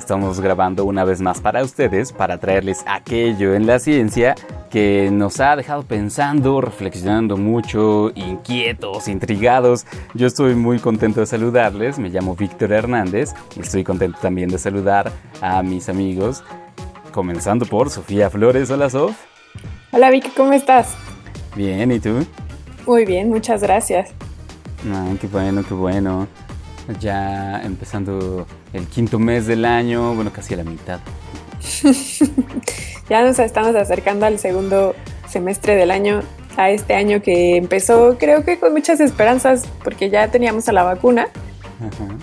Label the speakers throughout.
Speaker 1: Estamos grabando una vez más para ustedes para traerles aquello en la ciencia que nos ha dejado pensando, reflexionando mucho, inquietos, intrigados. Yo estoy muy contento de saludarles, me llamo Víctor Hernández y estoy contento también de saludar a mis amigos, comenzando por Sofía Flores. Hola Sof.
Speaker 2: Hola Vic, ¿cómo estás?
Speaker 1: Bien, ¿y tú?
Speaker 2: Muy bien, muchas gracias.
Speaker 1: Qué bueno, qué bueno ya empezando el quinto mes del año, bueno, casi a la mitad.
Speaker 2: ya nos estamos acercando al segundo semestre del año, a este año que empezó creo que con muchas esperanzas porque ya teníamos a la vacuna.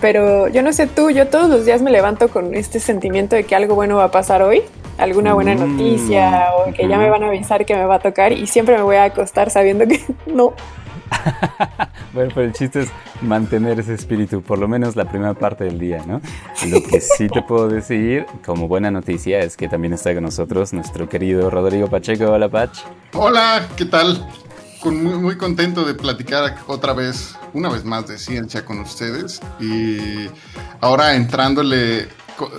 Speaker 2: Pero yo no sé tú, yo todos los días me levanto con este sentimiento de que algo bueno va a pasar hoy, alguna buena mm, noticia o que ya me van a avisar que me va a tocar y siempre me voy a acostar sabiendo que no,
Speaker 1: bueno, pero el chiste es mantener ese espíritu, por lo menos la primera parte del día, ¿no? Lo que sí te puedo decir, como buena noticia, es que también está con nosotros nuestro querido Rodrigo Pacheco. Hola, Pach.
Speaker 3: Hola, ¿qué tal? muy, contento de platicar otra vez, una vez más de ciencia con ustedes. Y ahora entrándole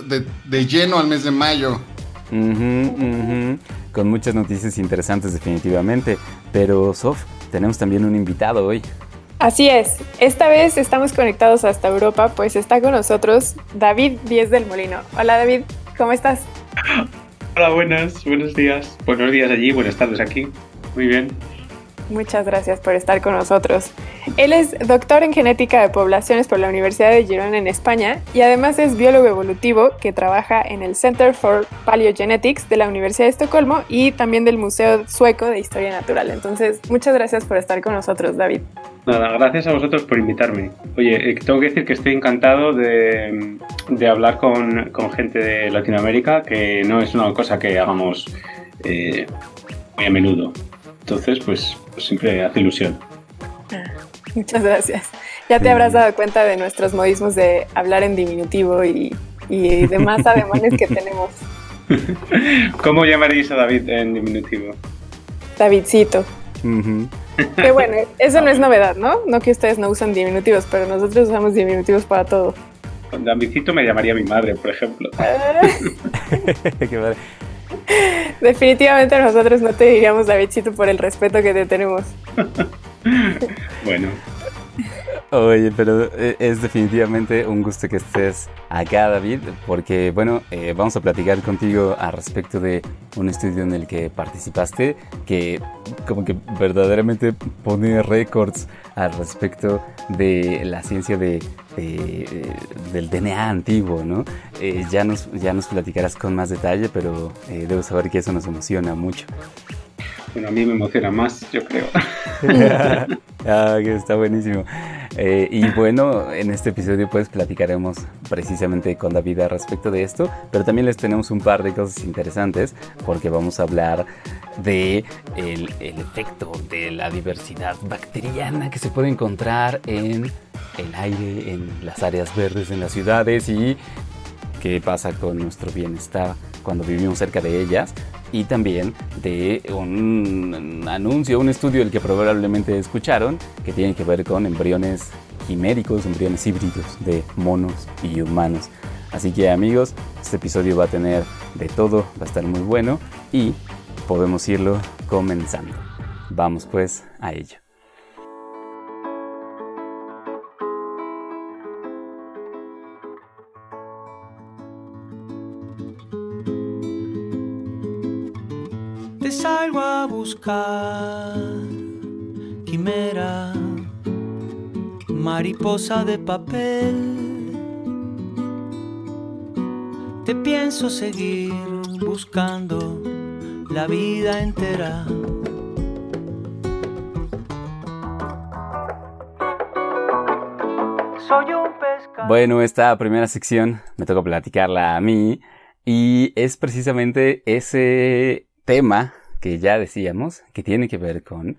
Speaker 3: de, lleno al mes de mayo.
Speaker 1: Con muchas noticias interesantes definitivamente. Pero, Sof, tenemos también un invitado hoy.
Speaker 2: Así es, esta vez estamos conectados hasta Europa, pues está con nosotros David Díez del Molino. Hola David, ¿cómo estás?
Speaker 4: Hola, buenas, buenos días. Buenos días allí, buenas tardes aquí. Muy bien.
Speaker 2: Muchas gracias por estar con nosotros. Él es doctor en genética de poblaciones por la Universidad de Girona en España y además es biólogo evolutivo que trabaja en el Center for Paleogenetics de la Universidad de Estocolmo y también del Museo Sueco de Historia Natural. Entonces, muchas gracias por estar con nosotros, David.
Speaker 4: Nada, gracias a vosotros por invitarme. Oye, eh, tengo que decir que estoy encantado de, hablar con, gente de Latinoamérica, que no es una cosa que hagamos eh, muy a menudo. Entonces, pues, pues, siempre hace ilusión.
Speaker 2: Muchas gracias. Ya te habrás dado cuenta de nuestros modismos de hablar en diminutivo y, demás ademanes que tenemos.
Speaker 4: ¿Cómo llamaréis a David en diminutivo?
Speaker 2: Davidcito. Que bueno, eso no es novedad, ¿no? No que ustedes no usan diminutivos, pero nosotros usamos diminutivos para todo.
Speaker 4: Con Davidcito me llamaría mi madre, por ejemplo. Ah.
Speaker 2: Qué madre. Definitivamente nosotros no te diríamos Davidcito por el respeto que te tenemos.
Speaker 4: bueno.
Speaker 1: Oye, pero eh, es definitivamente un gusto que estés acá, David, porque, bueno, eh, vamos a platicar contigo al respecto de un estudio en el que participaste, que como que verdaderamente pone récords al respecto de la ciencia de, del DNA antiguo, ¿no? Eh, ya, nos, ya nos platicarás con más detalle, pero debo saber que eso nos emociona mucho.
Speaker 4: Bueno, a mí me emociona más, yo creo.
Speaker 1: ah, que está buenísimo. Eh, y bueno, en este episodio pues platicaremos precisamente con David respecto de esto, pero también les tenemos un par de cosas interesantes porque vamos a hablar de el, el efecto de la diversidad bacteriana que se puede encontrar en el aire, en las áreas verdes en las ciudades y qué pasa con nuestro bienestar cuando vivimos cerca de ellas y también de un anuncio, un estudio del que probablemente escucharon, que tiene que ver con embriones quiméricos, embriones híbridos de monos y humanos. Así que amigos, este episodio va a tener de todo, va a estar muy bueno y podemos irlo comenzando. Vamos pues a ello.
Speaker 5: Salgo a buscar quimera, mariposa de papel. Te pienso seguir buscando la vida entera.
Speaker 1: Soy un pescado. Bueno, esta primera sección me toca platicarla a mí y es precisamente ese tema que ya decíamos, que tiene que ver con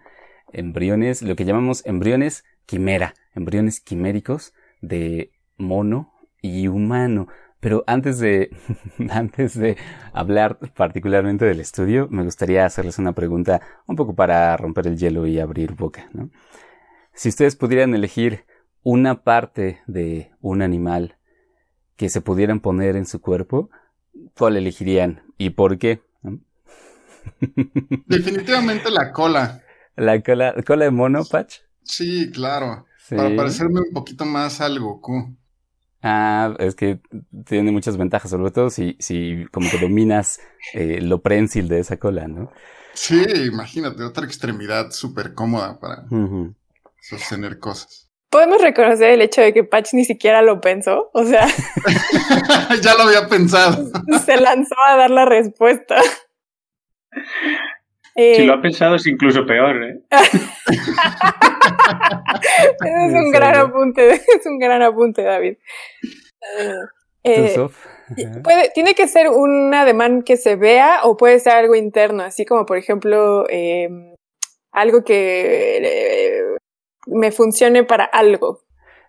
Speaker 1: embriones, lo que llamamos embriones quimera, embriones quiméricos de mono y humano. Pero antes de, antes de hablar particularmente del estudio, me gustaría hacerles una pregunta un poco para romper el hielo y abrir boca. Si ustedes pudieran elegir una parte de un animal que se pudieran poner en su cuerpo, ¿cuál elegirían y por qué?
Speaker 3: Definitivamente la cola.
Speaker 1: ¿La cola, cola de mono, Patch?
Speaker 3: Sí, claro. Para parecerme un poquito más al Goku.
Speaker 1: Ah, es que tiene muchas ventajas, sobre todo si, si como que dominas eh, lo prensil de esa cola, ¿no?
Speaker 3: Sí, imagínate, otra extremidad súper cómoda para sostener cosas.
Speaker 2: Podemos reconocer el hecho de que Patch ni siquiera lo pensó, o sea...
Speaker 3: ya lo había pensado.
Speaker 2: se lanzó a dar la respuesta.
Speaker 4: Si lo ha pensado es incluso peor, ¿eh?
Speaker 2: es un gran apunte, es un gran apunte, David. Eh, puede, tiene que ser un ademán que se vea o puede ser algo interno, así como por ejemplo em, algo que eh, me funcione para algo.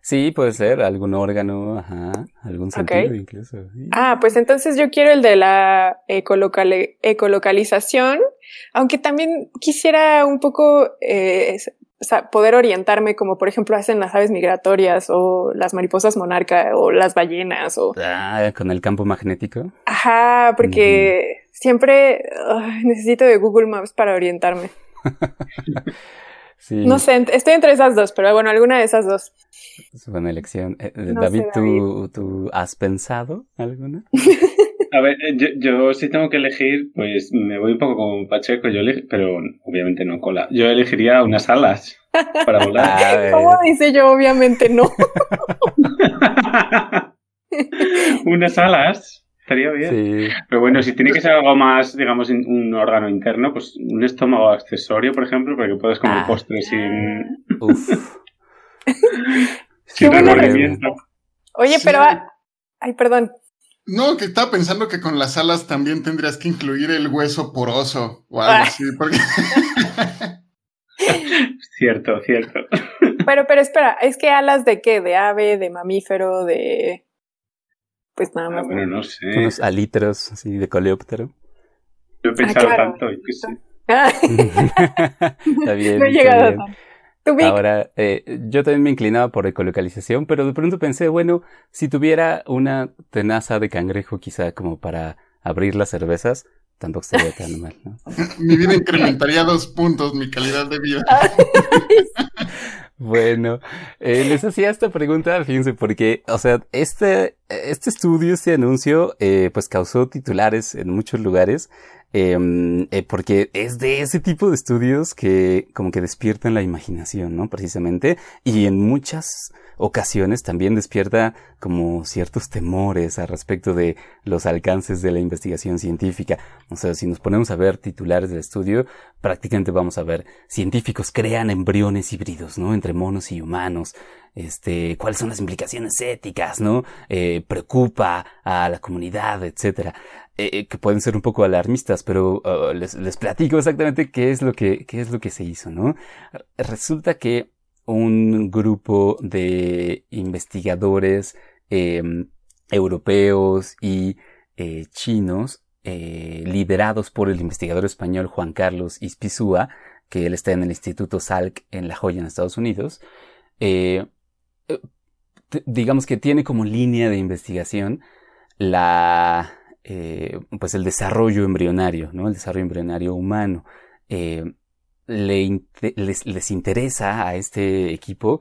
Speaker 1: Sí, puede ser algún órgano, ajá, algún sentido incluso.
Speaker 2: Ah, pues entonces yo quiero el de la ecolocalización, aunque también quisiera un poco eh, poder orientarme como por ejemplo hacen las aves migratorias o las mariposas monarca o las ballenas o...
Speaker 1: Ah, con el campo magnético.
Speaker 2: Ajá, porque siempre necesito de Google Maps para orientarme. No sé, estoy entre esas dos, pero bueno, alguna de esas dos.
Speaker 1: Es buena elección. Eh, eh, David, ¿tú, has pensado alguna?
Speaker 4: A ver, eh, yo, yo, si tengo que elegir, pues me voy un poco con Pacheco, yo pero obviamente no cola. Yo elegiría unas alas para volar.
Speaker 2: ¿Cómo dice yo? Obviamente no.
Speaker 4: unas alas Estaría bien. Pero bueno, si tiene que ser algo más, digamos, un órgano interno, pues un estómago accesorio, por ejemplo, para que puedas comer ah. postres sin. Uf.
Speaker 2: sin Oye, pero. Ay, perdón.
Speaker 3: No, que estaba pensando que con las alas también tendrías que incluir el hueso poroso o algo ah. así, porque.
Speaker 4: cierto, cierto.
Speaker 2: Pero, pero espera, ¿es que alas de qué? ¿De ave, de mamífero, de pues nada ah, más.
Speaker 4: bueno, no sé.
Speaker 1: Unos alitros así de coleóptero.
Speaker 4: Yo he pensado ah, tanto y que sí.
Speaker 1: está bien. No he llegado tanto. Ahora, eh, yo también me inclinaba por ecolocalización, pero de pronto pensé, bueno, si tuviera una tenaza de cangrejo quizá como para abrir las cervezas, tampoco estaría tan mal, ¿no?
Speaker 3: mi vida incrementaría dos puntos, mi calidad de vida.
Speaker 1: Bueno, eh, les hacía esta pregunta, fíjense, porque, o sea, este, este estudio, este anuncio, eh, pues causó titulares en muchos lugares, em, eh, porque es de ese tipo de estudios que como que despiertan la imaginación, ¿no? Precisamente, y en muchas ocasiones también despierta como ciertos temores al respecto de los alcances de la investigación científica. O sea, si nos ponemos a ver titulares del estudio, prácticamente vamos a ver científicos crean embriones híbridos, ¿no? Entre monos y humanos. Este, cuáles son las implicaciones éticas, ¿no? Eh, preocupa a la comunidad, etcétera. Eh, eh, que pueden ser un poco alarmistas, pero uh, les, les platico exactamente qué es lo que, qué es lo que se hizo, ¿no? Resulta que un grupo de investigadores em, europeos y eh, chinos eh, liderados por el investigador español Juan Carlos Ispizúa, que él está en el Instituto Salk en La Joya en Estados Unidos, eh, digamos que tiene como línea de investigación la, pues el desarrollo embrionario, ¿no? El desarrollo embrionario humano les, interesa a este equipo,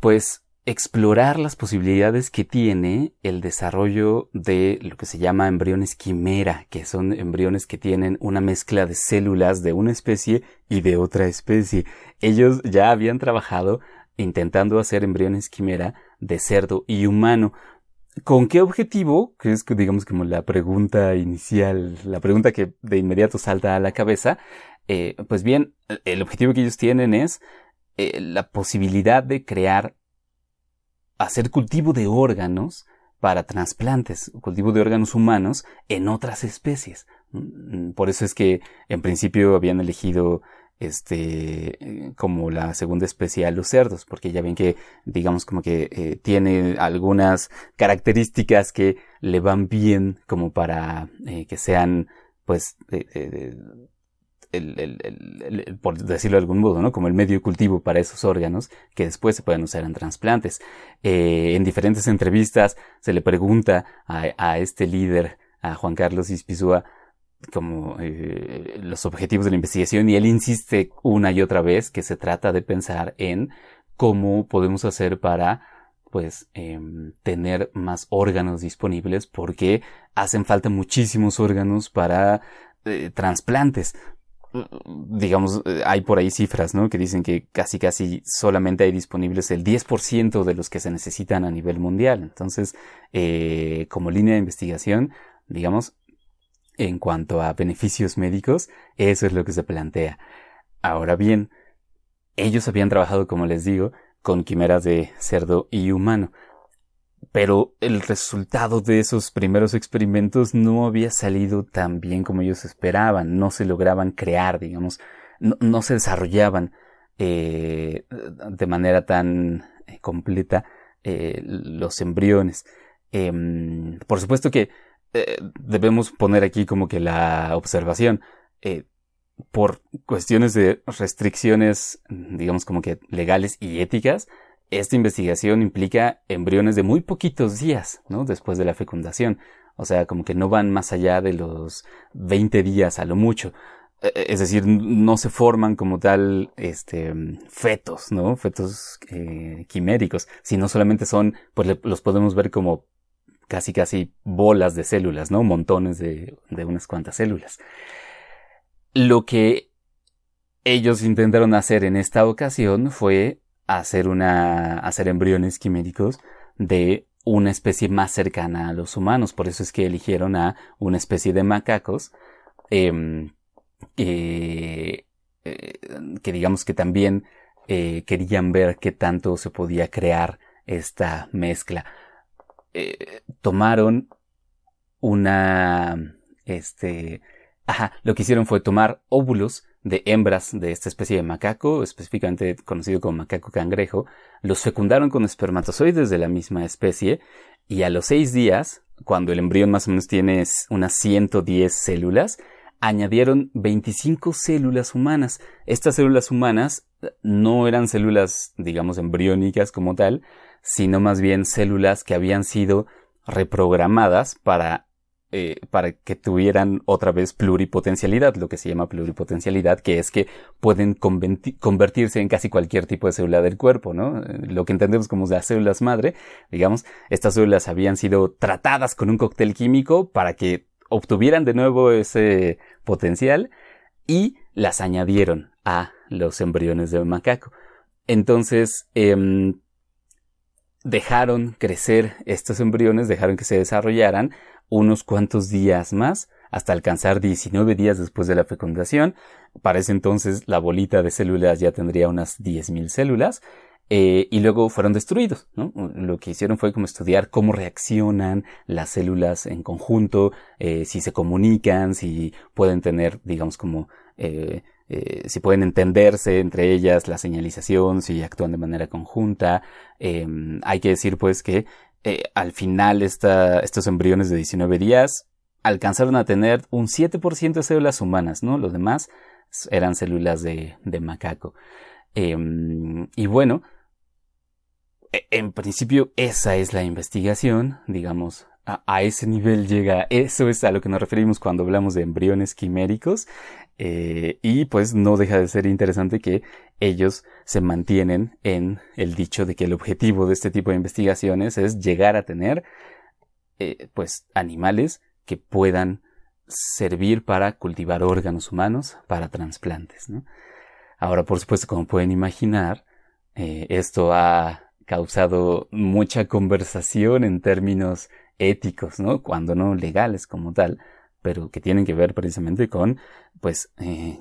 Speaker 1: pues explorar las posibilidades que tiene el desarrollo de lo que se llama embriones quimera, que son embriones que tienen una mezcla de células de una especie y de otra especie. Ellos ya habían trabajado intentando hacer embriones quimera de cerdo y humano. ¿Con qué objetivo? Que es, digamos, como la pregunta inicial, la pregunta que de inmediato salta a la cabeza. Eh, pues bien, el objetivo que ellos tienen es eh, la posibilidad de crear, hacer cultivo de órganos para trasplantes, cultivo de órganos humanos en otras especies. Mm, por eso es que en principio habían elegido este, como la segunda especie a los cerdos, porque ya ven que, digamos, como que eh, tiene algunas características que le van bien como para eh, que sean, pues, por decirlo de algún modo, ¿no? Como el medio cultivo para esos órganos que después se pueden usar en trasplantes. Eh, en diferentes entrevistas se le pregunta a, este líder, a Juan Carlos Ispizúa, como eh, los objetivos de la investigación y él insiste una y otra vez que se trata de pensar en cómo podemos hacer para pues em, tener más órganos disponibles porque hacen falta muchísimos órganos para eh, trasplantes digamos, eh, hay por ahí cifras, ¿no? Que dicen que casi casi solamente hay disponibles el 10% de los que se necesitan a nivel mundial. Entonces, como línea de investigación, digamos, en cuanto a beneficios médicos, eso es lo que se plantea. Ahora bien, ellos habían trabajado, como les digo, con quimeras de cerdo y humano pero el resultado de esos primeros experimentos no había salido tan bien como ellos esperaban, no se lograban crear, digamos, no, se desarrollaban eh, de manera tan eh, completa eh, los embriones. Em, por supuesto que debemos poner aquí como que la observación, por cuestiones de restricciones, digamos como que legales y éticas, esta investigación implica embriones de muy poquitos días, ¿no? Después de la fecundación. O sea, como que no van más allá de los 20 días a lo mucho. E, e, es decir, no se forman como tal, este, fetos, ¿no? Fetos eh, quiméricos, sino solamente son, pues los podemos ver como casi casi bolas de células, ¿no? Montones de, de unas cuantas células. Lo que ellos intentaron hacer en esta ocasión fue hacer una, hacer embriones quiméricos de una especie más cercana a los humanos. Por eso es que eligieron a una especie de macacos, em, eh, que digamos que también eh, querían ver qué tanto se podía crear esta mezcla. Tomaron una, este, ajá, lo que hicieron fue tomar óvulos de hembras de esta especie de macaco, específicamente conocido como macaco cangrejo, los fecundaron con espermatozoides de la misma especie y a los seis días, cuando el embrión más o menos tiene unas 110 células, añadieron 25 células humanas. Estas células humanas eh, no eran células, digamos, embriónicas como tal, sino más bien células que habían sido reprogramadas para eh, para que tuvieran otra vez pluripotencialidad, lo que se llama pluripotencialidad, que es que pueden convertirse en casi cualquier tipo de célula del cuerpo, ¿no? Lo que entendemos como las células madre, digamos, estas células habían sido tratadas con un cóctel químico para que obtuvieran de nuevo ese potencial y las añadieron a los embriones de macaco. Entonces, em, dejaron crecer estos embriones, dejaron que se desarrollaran unos cuantos días más hasta alcanzar 19 días después de la fecundación. Para ese entonces la bolita de células ya tendría unas 10.000 células. Eh, y luego fueron destruidos. Lo que hicieron fue como estudiar cómo reaccionan las células en conjunto, eh, si se comunican, si pueden tener, digamos, como eh, si pueden entenderse entre ellas la señalización, si actúan de manera conjunta. Em, hay que decir pues que eh, al final estos embriones de 19 días alcanzaron a tener un 7% de células humanas, ¿no? Los demás eran células de, macaco. Em, y bueno, e, en principio esa es la investigación, digamos, a, ese nivel llega, eso es a lo que nos referimos cuando hablamos de embriones quiméricos. Eh, y pues no deja de ser interesante que ellos se mantienen en el dicho de que el objetivo de este tipo de investigaciones es llegar a tener eh, pues animales que puedan servir para cultivar órganos humanos para trasplantes. Ahora, por supuesto, como pueden imaginar, eh, esto ha causado mucha conversación en términos éticos, ¿no? Cuando no legales como tal, pero que tienen que ver precisamente con, pues, eh,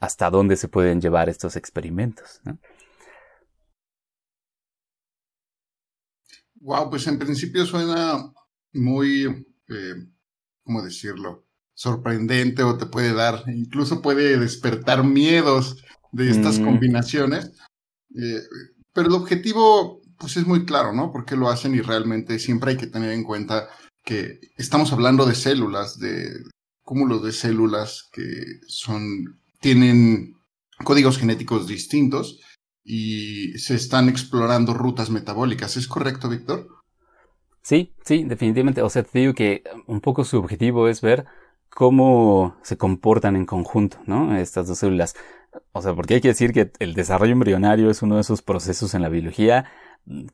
Speaker 1: hasta dónde se pueden llevar estos experimentos.
Speaker 3: Wow, pues en principio suena muy, eh, ¿cómo decirlo? sorprendente o te puede dar, incluso puede despertar miedos de estas
Speaker 1: Mm.
Speaker 3: combinaciones. Eh, pero el objetivo, pues es muy claro, ¿no? Porque lo hacen y realmente siempre hay que tener en cuenta que estamos hablando de células, de cúmulos de células que son, tienen códigos genéticos distintos y se están explorando rutas metabólicas. ¿Es correcto, Víctor?
Speaker 1: Sí, sí, definitivamente. O sea, te digo que un poco su objetivo es ver cómo se comportan en conjunto, ¿no? Estas dos células. O sea, porque hay que decir que el desarrollo embrionario es uno de esos procesos en la biología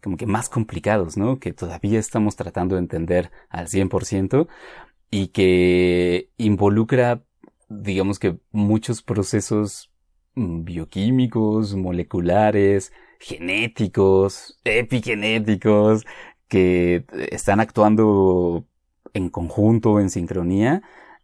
Speaker 1: como que más complicados, ¿no? Que todavía estamos tratando de entender al 100% y que involucra, digamos que muchos procesos mm, bioquímicos, moleculares, genéticos, epigenéticos, que están actuando en conjunto, en sincronía,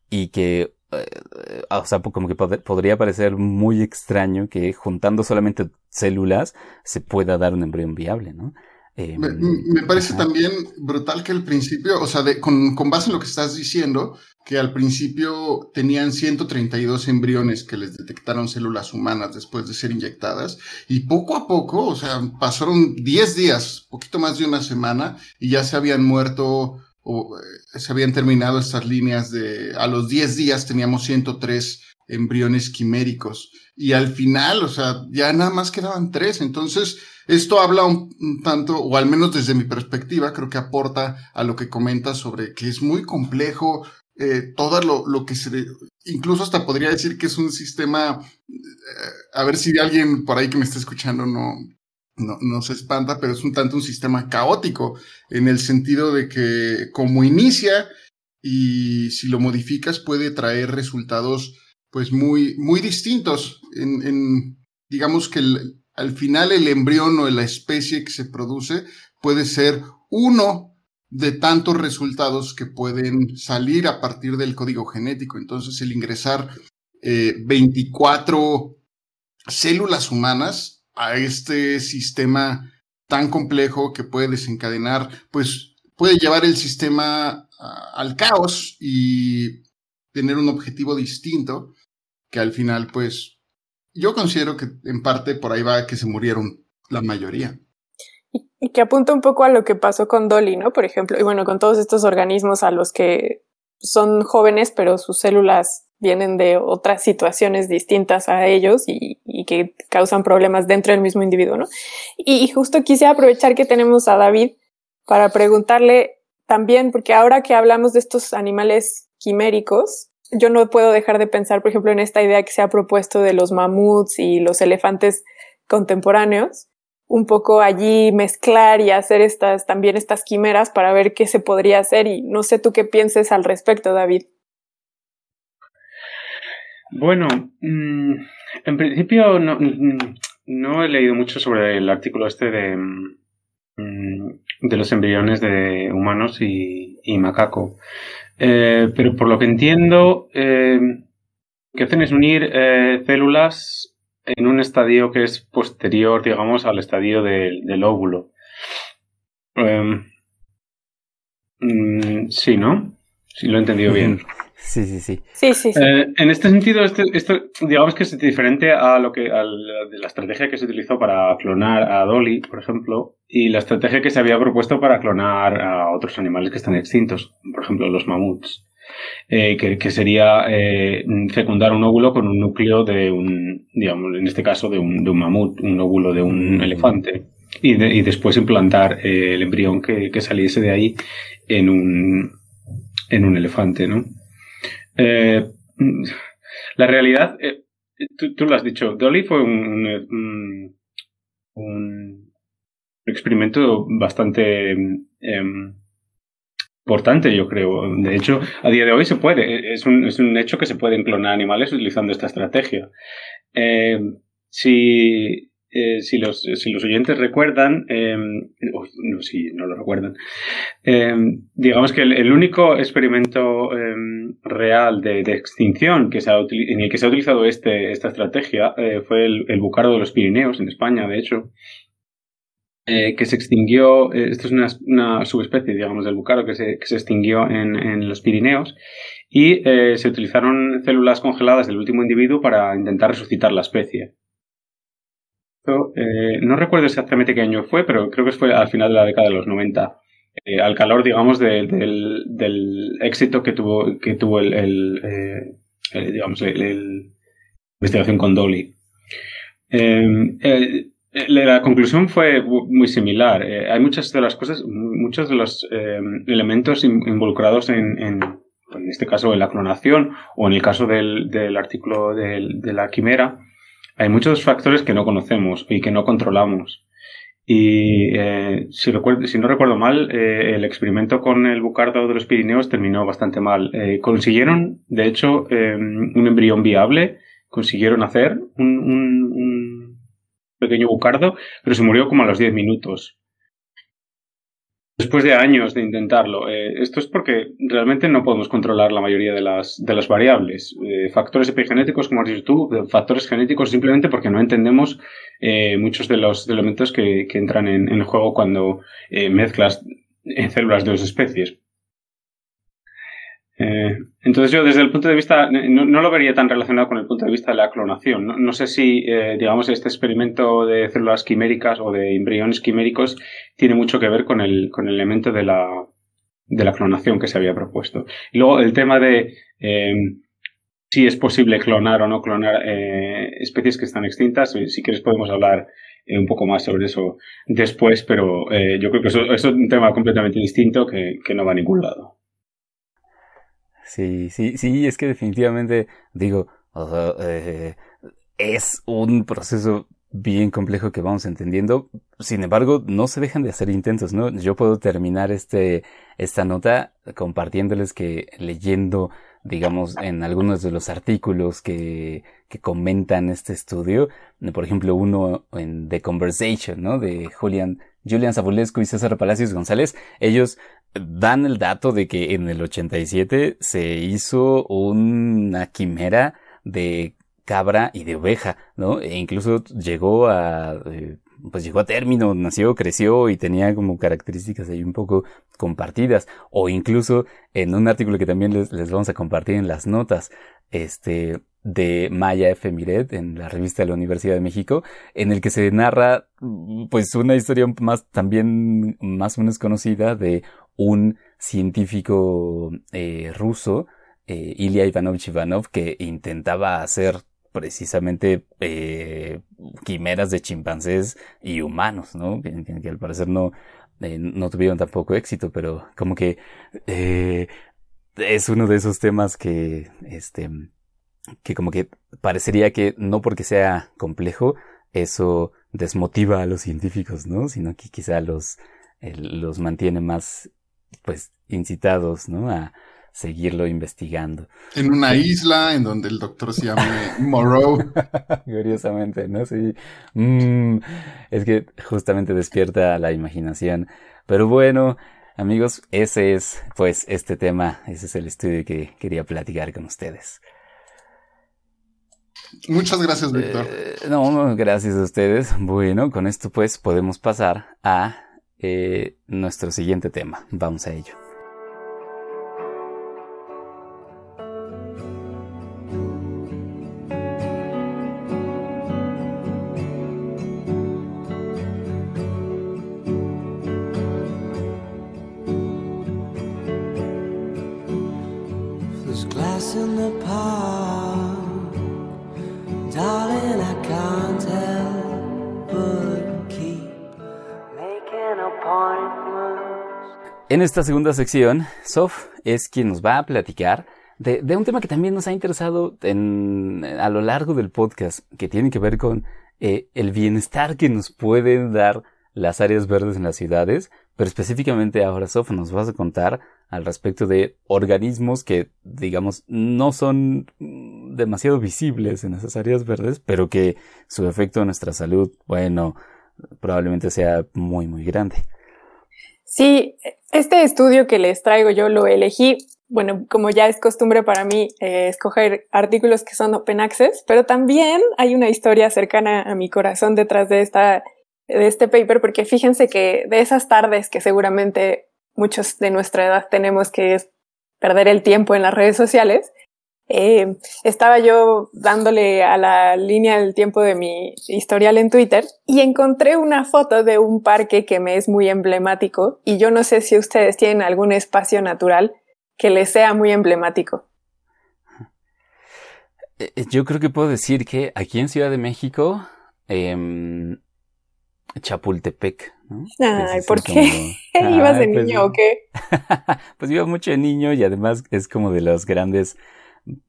Speaker 1: y que, eh, o sea, como que pod- podría parecer muy extraño que juntando solamente células se pueda dar un embrión viable, ¿no? Eh,
Speaker 3: Me, me parece
Speaker 1: ajá.
Speaker 3: también brutal que al principio, o sea, de- con, con base en lo que estás diciendo, que al principio tenían 132 embriones que les detectaron células humanas después de ser inyectadas, y poco a poco, o sea, pasaron 10 días, poquito más de una semana, y ya se habían muerto o eh, se habían terminado estas líneas de, a los 10 días teníamos 103 embriones quiméricos, y al final, o sea, ya nada más quedaban tres, entonces esto habla un, tanto, o al menos desde mi perspectiva, creo que aporta a lo que comentas sobre que es muy complejo eh, todo lo, lo que se... Incluso hasta podría decir que es un sistema... eh, a ver si alguien por ahí que me está escuchando no, no, no se espanta, pero es un tanto un sistema caótico en el sentido de que como inicia y si lo modificas puede traer resultados pues muy, muy distintos en, en digamos que al final el embrión o la especie que se produce puede ser uno de tantos resultados que pueden salir a partir del código genético. Entonces, el ingresar eh, 24 células humanas a este sistema tan complejo que puede desencadenar, pues puede llevar el sistema uh, al caos y tener un objetivo distinto que al final, pues, yo considero que en parte por ahí va que se murieron la mayoría.
Speaker 2: Y, que apunta un poco a lo que pasó con Dolly, ¿no? Por ejemplo, y bueno, con todos estos organismos a los que son jóvenes, pero sus células vienen de otras situaciones distintas a ellos y, que causan problemas dentro del mismo individuo, ¿no? Y, y justo quise aprovechar que tenemos a David para preguntarle también, porque ahora que hablamos de estos animales quiméricos, yo no puedo dejar de pensar, por ejemplo, en esta idea que se ha propuesto de los mamuts y los elefantes contemporáneos, un poco allí mezclar y hacer estas, también estas quimeras para ver qué se podría hacer y no sé tú qué pienses al respecto, David.
Speaker 4: Bueno, mmm, en principio no, no, he leído mucho sobre el artículo este de, mmm, de los embriones de humanos y, macaco. Eh, pero por lo que entiendo, eh, que hacen es unir eh, células en un estadio que es posterior, digamos, al estadio de, del óvulo. Mm, sí, ¿no? Sí, lo he entendido bien.
Speaker 1: Sí, sí, sí.
Speaker 2: Sí, sí, sí.
Speaker 4: Eh, en este sentido, este, esto, digamos que es diferente a lo que a la estrategia que se utilizó para clonar a Dolly, por ejemplo, y la estrategia que se había propuesto para clonar a otros animales que están extintos, por ejemplo, los mamuts. Eh, que, que, sería eh, fecundar un óvulo con un núcleo de un, digamos, en este caso de un, de un mamut, un óvulo de un mm. elefante, y, de, y, después implantar eh, el embrión que, que, saliese de ahí en un, en un elefante, ¿no? Eh, la realidad, eh, tú, lo has dicho, Dolly fue un, un, experimento bastante eh, importante, yo creo. De hecho, a día de hoy se puede, es un, es un hecho que se pueden clonar animales utilizando esta estrategia. Eh, si, eh, si, los, si los oyentes recuerdan, eh, no, si no lo recuerdan, eh, digamos que el, único experimento em, real de, extinción que se ha, en el que se ha utilizado este, esta estrategia eh, fue el, el, bucardo de los Pirineos en España, de hecho. eh, que se extinguió, esto es una, subespecie, digamos, del bucaro que se, que se extinguió en, en, los Pirineos y se utilizaron células congeladas del último individuo para intentar resucitar la especie. No recuerdo exactamente qué año fue, pero creo que fue al final de la década de los 90. al calor, digamos, del, del, éxito que tuvo, que tuvo el, el digamos, el, investigación con Dolly. Eh, la conclusión fue muy similar. Eh, hay muchas de las cosas, muchos de los eh, elementos involucrados en, en, este caso, en la clonación o en el caso del, del artículo de la quimera. Hay muchos factores que no conocemos y que no controlamos. Y si, recuerdo, si no recuerdo mal, el experimento con el bucardo de los Pirineos terminó bastante mal. consiguieron, de hecho, un embrión viable, consiguieron hacer un, un pequeño bucardo, pero se murió como a los 10 minutos. Después de años de intentarlo. Eh, esto es porque realmente no podemos controlar la mayoría de las, de las variables. Eh, factores epigenéticos, como has dicho tú, eh, factores genéticos simplemente porque no entendemos muchos de los elementos que, entran en, en, juego cuando mezclas en células de dos especies. Eh, entonces yo desde el punto de vista, no, lo vería tan relacionado con el punto de vista de la clonación. No, sé si, eh, digamos, este experimento de células quiméricas o de embriones quiméricos tiene mucho que ver con el, con el elemento de la, de la clonación que se había propuesto. Y luego el tema de eh, si es posible clonar o no clonar especies que están extintas, si quieres podemos hablar un poco más sobre eso después, pero yo creo que eso, es un tema completamente distinto que no va a ningún lado.
Speaker 1: Sí, sí, sí, es que definitivamente, digo, eh, es un proceso bien complejo que vamos entendiendo. Sin embargo, no se dejan de hacer intentos, ¿no? Yo puedo terminar este, esta nota compartiéndoles que leyendo, digamos, en algunos de los artículos que, que comentan este estudio, por ejemplo, uno en The Conversation, ¿no? De Julian, Julian Zabulescu y César Palacios González, ellos dan el dato de que en el 87 se hizo una quimera de cabra y de oveja, ¿no? E incluso llegó a, eh, pues llegó a término, nació, creció y tenía como características ahí un poco compartidas. O incluso en un artículo que también les, les vamos a compartir en las notas, este, de Maya F. Miret en la revista de la Universidad de México, en el que se narra, pues, una historia más, también más o menos conocida de un científico eh, ruso, eh, Ilya Ivanovich Ivanov, que intentaba hacer precisamente eh, quimeras de chimpancés y humanos, ¿no? Que, al parecer no, eh, no tuvieron tampoco éxito, pero como que eh, es uno de esos temas que, este, que como que parecería que no porque sea complejo, eso desmotiva a los científicos, ¿no? Sino que quizá los, los mantiene más pues incitados, ¿no? A seguirlo investigando.
Speaker 3: En una isla en donde el doctor se llama Moreau.
Speaker 1: Curiosamente, ¿no? Sí. Mm, es que justamente despierta la imaginación. Pero bueno, amigos, ese es pues este tema, ese es el estudio que quería platicar con ustedes.
Speaker 3: Muchas gracias, Víctor.
Speaker 1: Eh, no, gracias a ustedes. Bueno, con esto pues podemos pasar a eh, nuestro siguiente tema. Vamos a ello. En esta segunda sección, Sof es quien nos va a platicar de, un tema que también nos ha interesado a lo largo del podcast, que tiene que ver con eh, el bienestar que nos pueden dar las áreas verdes en las ciudades, pero específicamente ahora, Sof, nos vas a contar al respecto de organismos que, digamos, no son demasiado visibles en esas áreas verdes, pero que su efecto en nuestra salud, bueno, probablemente sea muy, muy grande.
Speaker 2: Sí, este estudio que les traigo yo lo elegí, bueno, como ya es costumbre para mí eh, escoger artículos que son open access, pero también hay una historia cercana a mi corazón detrás de esta de este paper porque fíjense que de esas tardes que seguramente muchos de nuestra edad tenemos que es perder el tiempo en las redes sociales, eh, estaba yo dándole a la línea del tiempo de mi historial en Twitter y encontré una foto de un parque que me es muy emblemático y yo no sé si ustedes tienen algún espacio natural que les sea muy emblemático.
Speaker 1: Eh, eh, yo creo que puedo decir que aquí en Ciudad de México, eh, Chapultepec, ¿no?
Speaker 2: Ay, ¿por qué? ¿Ibas de pues niño o qué?
Speaker 1: pues iba mucho de niño y además es como de los grandes,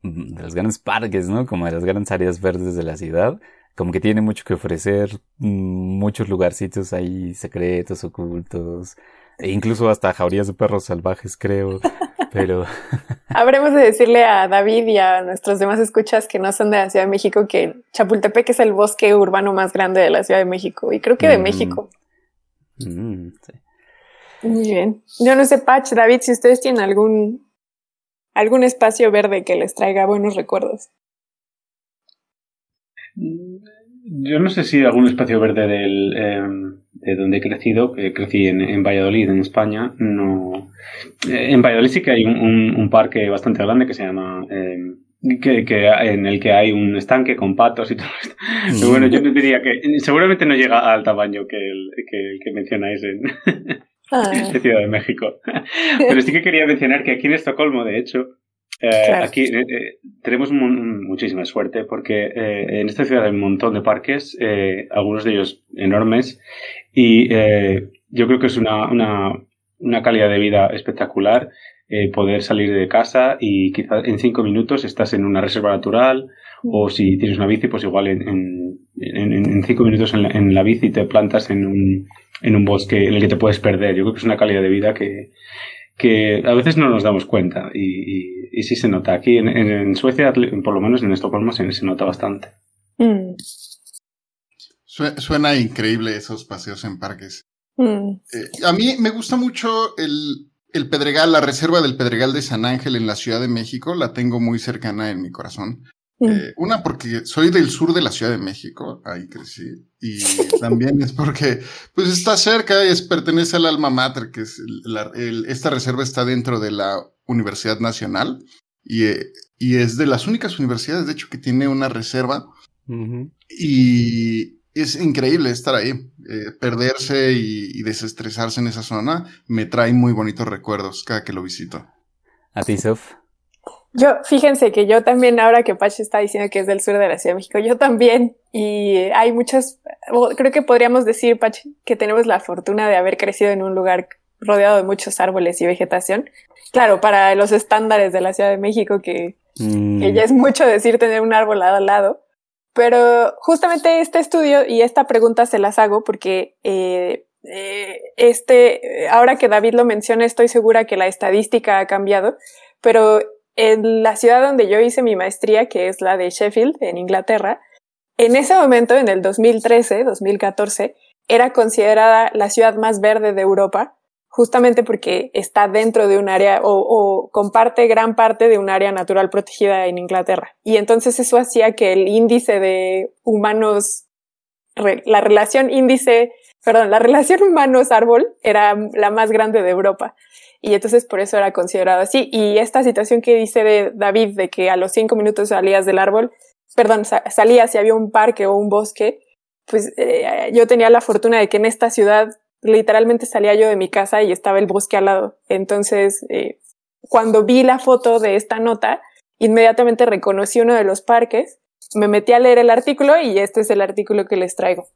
Speaker 1: mm, de los grandes parques, ¿no? Como de las grandes áreas verdes de la ciudad. Como que tiene mucho que ofrecer, mm, muchos lugarcitos ahí secretos, ocultos, e incluso hasta jaurías de perros salvajes, creo. Pero.
Speaker 2: Habremos de decirle a David y a nuestros demás escuchas que no son de la Ciudad de México que Chapultepec es el bosque urbano más grande de la Ciudad de México y creo que de mm. México. Mm, Muy bien. Yo no sé, Patch, David, si ustedes tienen algún algún espacio verde que les traiga buenos recuerdos.
Speaker 4: Yo no sé si algún espacio verde del, em, de donde he crecido, que crecí en, Valladolid, en España, no. Eh, en Valladolid sí que hay un, parque bastante grande que se llama. Em, que, en el que hay un estanque con patos y todo esto. Pero bueno, yo diría que seguramente no llega al tamaño que el que, mencionáis en, ah. Ciudad de México. Pero sí que quería mencionar que aquí en Estocolmo, de hecho, eh, aquí eh, eh, tenemos muchísima suerte porque en esta ciudad hay un montón de parques, algunos de ellos enormes, y yo creo que es una, una, una calidad de vida espectacular poder salir de casa y quizás en cinco minutos estás en una reserva natural o si tienes una bici, pues igual en, en, en, cinco minutos en la, en la, bici te plantas en un, en un bosque en el que te puedes perder. Yo creo que es una calidad de vida que, que a veces no nos damos cuenta y, y, sí se nota. Aquí en, Suecia, por lo menos en Estocolmo, se, se nota bastante. Mm.
Speaker 3: Suena increíble esos paseos en parques. Mm. Eh, a mí me gusta mucho el, el Pedregal, la reserva del Pedregal de San Ángel en la Ciudad de México, la tengo muy cercana en mi corazón. Eh, una porque soy del sur de la Ciudad de México, ahí crecí, y también es porque pues está cerca, es, pertenece al alma mater, que es esta reserva está dentro de la Universidad Nacional y, eh, y, es de las únicas universidades, de hecho, que tiene una reserva y es increíble estar ahí, eh, perderse y, y, desestresarse en esa zona, me trae muy bonitos recuerdos cada que lo visito.
Speaker 1: ¿A ti, Sof?
Speaker 2: Yo, fíjense que yo también, ahora que Pache está diciendo que es del sur de la Ciudad de México, yo también. Y hay muchos, creo que podríamos decir, Pache, que tenemos la fortuna de haber crecido en un lugar rodeado de muchos árboles y vegetación. Claro, para los estándares de la Ciudad de México, que, mm. ya es mucho decir tener un árbol lado a lado. Pero justamente este estudio y esta pregunta se las hago porque eh, eh, este, ahora que David lo menciona, estoy segura que la estadística ha cambiado, pero en la ciudad donde yo hice mi maestría, que es la de Sheffield, en Inglaterra, en ese momento, en el 2013, 2014, era considerada la ciudad más verde de Europa, justamente porque está dentro de un área o, comparte gran parte de un área natural protegida en Inglaterra. Y entonces eso hacía que el índice de humanos, la relación índice, perdón, la relación humanos-árbol era la más grande de Europa y entonces por eso era considerado así. Y esta situación que dice de David de que a los cinco minutos salías del árbol, perdón, salías si había un parque o un bosque, pues eh, yo tenía la fortuna de que en esta ciudad literalmente salía yo de mi casa y estaba el bosque al lado. Entonces, eh, cuando vi la foto de esta nota, inmediatamente reconocí uno de los parques, me metí a leer el artículo y este es el artículo que les traigo.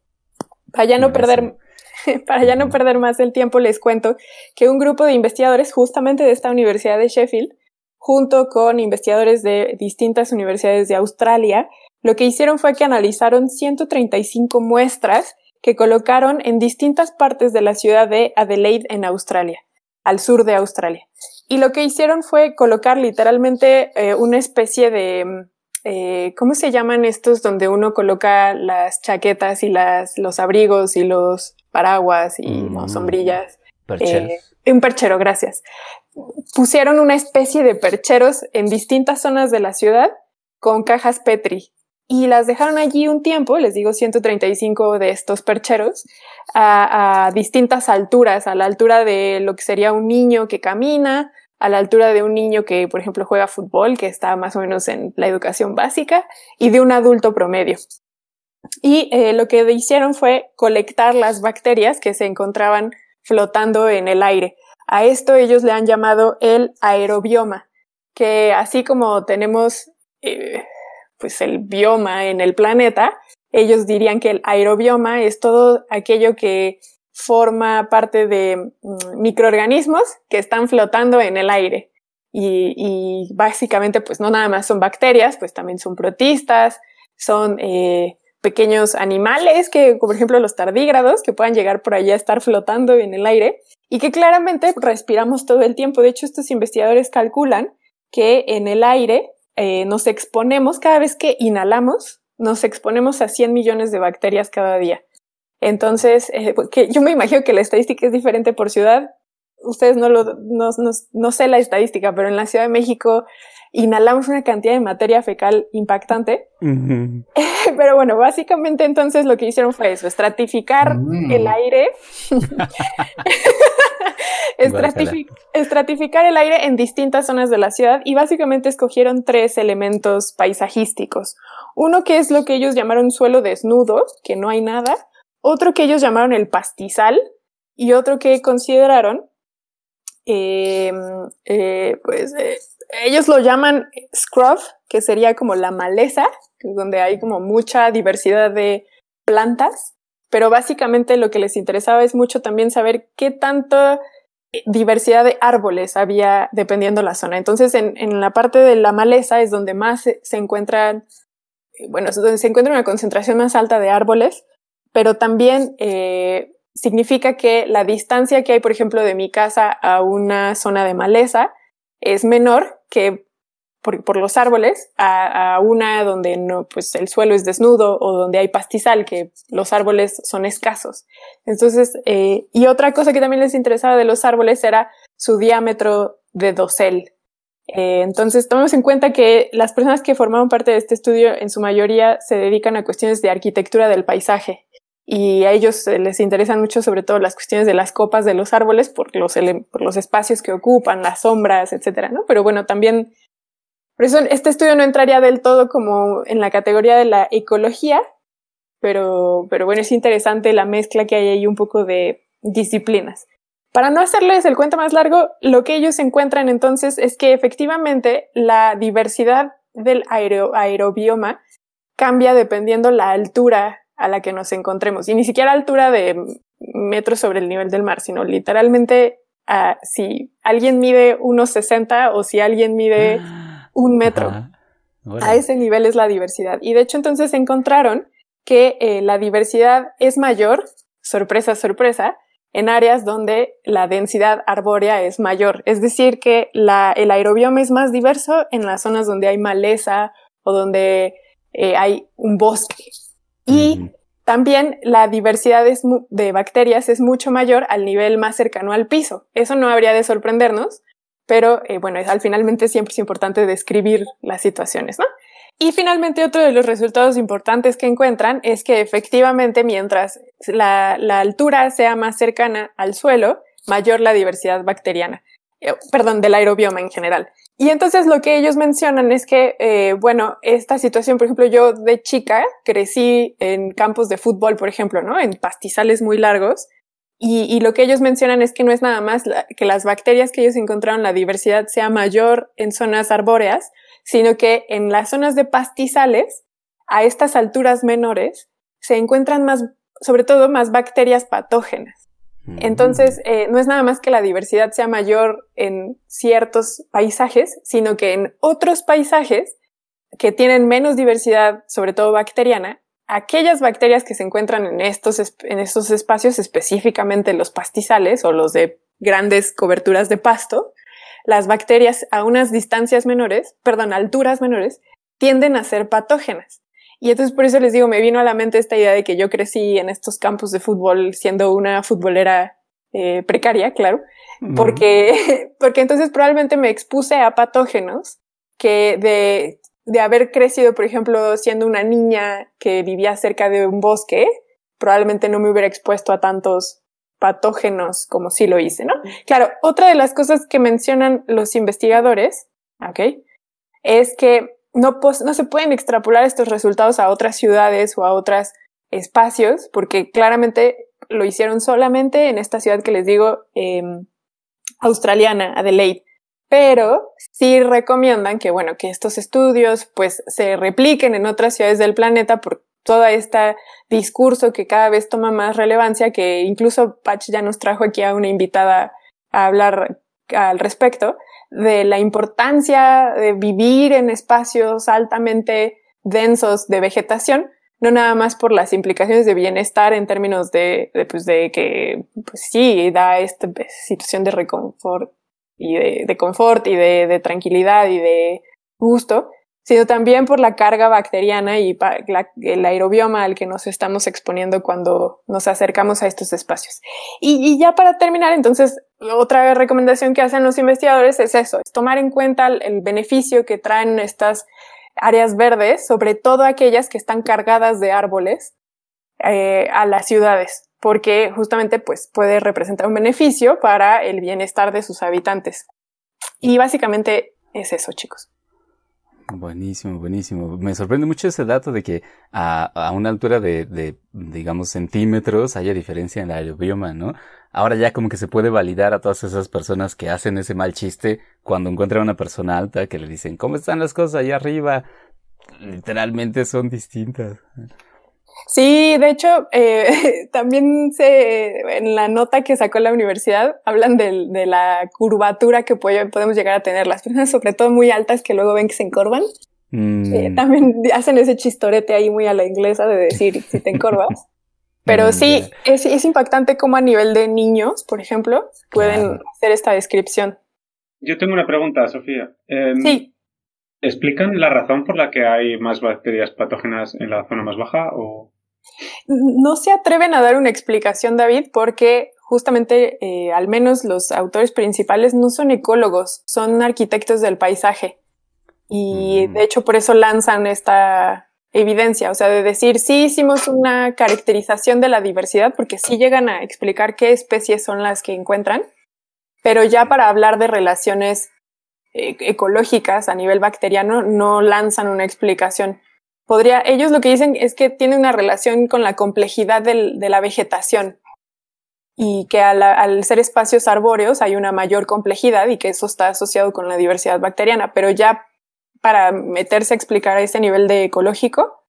Speaker 2: Para ya no perder para ya no perder más el tiempo, les cuento que un grupo de investigadores justamente de esta Universidad de Sheffield, junto con investigadores de distintas universidades de Australia, lo que hicieron fue que analizaron 135 muestras que colocaron en distintas partes de la ciudad de Adelaide en Australia, al sur de Australia. Y lo que hicieron fue colocar literalmente eh, una especie de mm, eh, ¿cómo se llaman estos donde uno coloca las chaquetas y las, los abrigos y los paraguas y mm. sombrillas? Eh, un perchero, gracias. Pusieron una especie de percheros en distintas zonas de la ciudad con cajas Petri. y las dejaron allí un tiempo, les digo 135 de estos percheros, a, a, distintas alturas, a la altura de lo que sería un niño que camina, a la altura de un niño que, por ejemplo, juega fútbol, que está más o menos en la educación básica, y de un adulto promedio. Y eh, lo que hicieron fue colectar las bacterias que se encontraban flotando en el aire. A esto ellos le han llamado el aerobioma, que así como tenemos eh, pues el bioma en el planeta, ellos dirían que el aerobioma es todo aquello que forma parte de mm, microorganismos que están flotando en el aire. Y, básicamente, pues no nada más son bacterias, pues también son protistas, son eh, pequeños animales que, por ejemplo, los tardígrados, que puedan llegar por allá a estar flotando en el aire y que claramente respiramos todo el tiempo. De hecho, estos investigadores calculan que en el aire eh, nos exponemos, cada vez que inhalamos, nos exponemos a 100 millones de bacterias cada día. Entonces, eh, que yo me imagino que la estadística es diferente por ciudad. Ustedes no lo, no, no, no, sé la estadística, pero en la Ciudad de México inhalamos una cantidad de materia fecal impactante. Uh -huh. pero bueno, básicamente entonces lo que hicieron fue eso, estratificar mm. el aire. Estratific estratificar el aire en distintas zonas de la ciudad y básicamente escogieron tres elementos paisajísticos. Uno que es lo que ellos llamaron suelo desnudo, que no hay nada. Otro que ellos llamaron el pastizal y otro que consideraron, eh, eh, pues eh, ellos lo llaman scrub, que sería como la maleza, donde hay como mucha diversidad de plantas, pero básicamente lo que les interesaba es mucho también saber qué tanta diversidad de árboles había dependiendo la zona. Entonces, en, en la parte de la maleza es donde más se, se encuentran, bueno, es donde se encuentra una concentración más alta de árboles, pero también eh, significa que la distancia que hay, por ejemplo, de mi casa a una zona de maleza es menor que por, los árboles a, a, una donde no, pues el suelo es desnudo o donde hay pastizal, que los árboles son escasos. Entonces, eh, y otra cosa que también les interesaba de los árboles era su diámetro de dosel. Eh, entonces, tomemos en cuenta que las personas que formaron parte de este estudio en su mayoría se dedican a cuestiones de arquitectura del paisaje y a ellos les interesan mucho sobre todo las cuestiones de las copas de los árboles por los, por los espacios que ocupan, las sombras, etcétera, ¿no? Pero bueno, también por eso este estudio no entraría del todo como en la categoría de la ecología, pero, pero bueno, es interesante la mezcla que hay ahí un poco de disciplinas. Para no hacerles el cuento más largo, lo que ellos encuentran entonces es que efectivamente la diversidad del aero, aerobioma cambia dependiendo la altura a la que nos encontremos. Y ni siquiera altura de metros sobre el nivel del mar, sino literalmente uh, si alguien mide unos 60 o si alguien mide un metro. Bueno. A ese nivel es la diversidad. Y de hecho entonces encontraron que eh, la diversidad es mayor, sorpresa, sorpresa, en áreas donde la densidad arbórea es mayor. Es decir, que la, el aerobioma es más diverso en las zonas donde hay maleza o donde eh, hay un bosque. Y también la diversidad de bacterias es mucho mayor al nivel más cercano al piso. Eso no habría de sorprendernos, pero eh, bueno, es, al finalmente siempre es importante describir las situaciones, ¿no? Y finalmente otro de los resultados importantes que encuentran es que efectivamente mientras la, la altura sea más cercana al suelo, mayor la diversidad bacteriana, eh, perdón, del aerobioma en general. Y entonces lo que ellos mencionan es que, eh, bueno, esta situación, por ejemplo, yo de chica crecí en campos de fútbol, por ejemplo, ¿no? En pastizales muy largos. Y, lo que ellos mencionan es que no es nada más que las bacterias que ellos encontraron, la diversidad sea mayor en zonas arbóreas, sino que en las zonas de pastizales, a estas alturas menores, se encuentran más, sobre todo, más bacterias patógenas. Entonces, eh, no es nada más que la diversidad sea mayor en ciertos paisajes, sino que en otros paisajes que tienen menos diversidad, sobre todo bacteriana, aquellas bacterias que se encuentran en estos, en estos espacios, específicamente los pastizales o los de grandes coberturas de pasto, las bacterias a unas distancias menores, perdón, alturas menores, tienden a ser patógenas. Y entonces por eso les digo, me vino a la mente esta idea de que yo crecí en estos campos de fútbol siendo una futbolera eh, precaria, claro, porque, porque entonces probablemente me expuse a patógenos que de de haber crecido, por ejemplo, siendo una niña que vivía cerca de un bosque, probablemente no me hubiera expuesto a tantos patógenos como sí lo hice, ¿no? Claro, otra de las cosas que mencionan los investigadores, ¿ok? Es que no, no se pueden extrapolar estos resultados a otras ciudades o a otros espacios, porque claramente lo hicieron solamente en esta ciudad que les digo, em, australiana, Adelaide. Pero sí recomiendan que, bueno, que estos estudios pues se repliquen en otras ciudades del planeta por todo este discurso que cada vez toma más relevancia, que incluso Patch ya nos trajo aquí a una invitada a hablar al respecto, de la importancia de vivir en espacios altamente densos de vegetación, no nada más por las implicaciones de bienestar en términos de, pues de que, pues sí, da esta situación de reconfort y de, confort y de, de, tranquilidad y de gusto, sino también por la carga bacteriana y el aerobioma al que nos estamos exponiendo cuando nos acercamos a estos espacios. Y, ya para terminar, entonces, otra recomendación que hacen los investigadores es eso, es tomar en cuenta el beneficio que traen estas áreas verdes, sobre todo aquellas que están cargadas de árboles, eh, a las ciudades, porque justamente pues puede representar un beneficio para el bienestar de sus habitantes. Y básicamente es eso, chicos.
Speaker 1: Buenísimo, buenísimo. Me sorprende mucho ese dato de que a, a una altura de, de, digamos, centímetros haya diferencia en el aerobioma, ¿no? Ahora ya como que se puede validar a todas esas personas que hacen ese mal chiste cuando encuentran a una persona alta que le dicen, ¿cómo están las cosas allá arriba? Literalmente son distintas.
Speaker 2: Sí, de hecho, eh, también se, en la nota que sacó la universidad hablan de, de la curvatura que podemos llegar a tener las personas, sobre todo muy altas, que luego ven que se encorvan. Mm. Eh, también hacen ese chistorete ahí muy a la inglesa de decir si te encorvas. Pero mm, sí, es, es, impactante cómo a nivel de niños, por ejemplo, pueden hacer esta descripción.
Speaker 4: Yo tengo una pregunta, Sofía.
Speaker 2: Em, sí.
Speaker 4: ¿Explican la razón por la que hay más bacterias patógenas en la zona más baja o...?
Speaker 2: No se atreven a dar una explicación, David, porque justamente eh, al menos los autores principales no son ecólogos, son arquitectos del paisaje. Y mm. de hecho por eso lanzan esta evidencia, o sea, de decir, sí hicimos una caracterización de la diversidad, porque sí llegan a explicar qué especies son las que encuentran, pero ya para hablar de relaciones ecológicas a nivel bacteriano no lanzan una explicación. Podría, ellos lo que dicen es que tiene una relación con la complejidad del, de la vegetación y que al, al, ser espacios arbóreos hay una mayor complejidad y que eso está asociado con la diversidad bacteriana, pero ya para meterse a explicar a ese nivel de ecológico,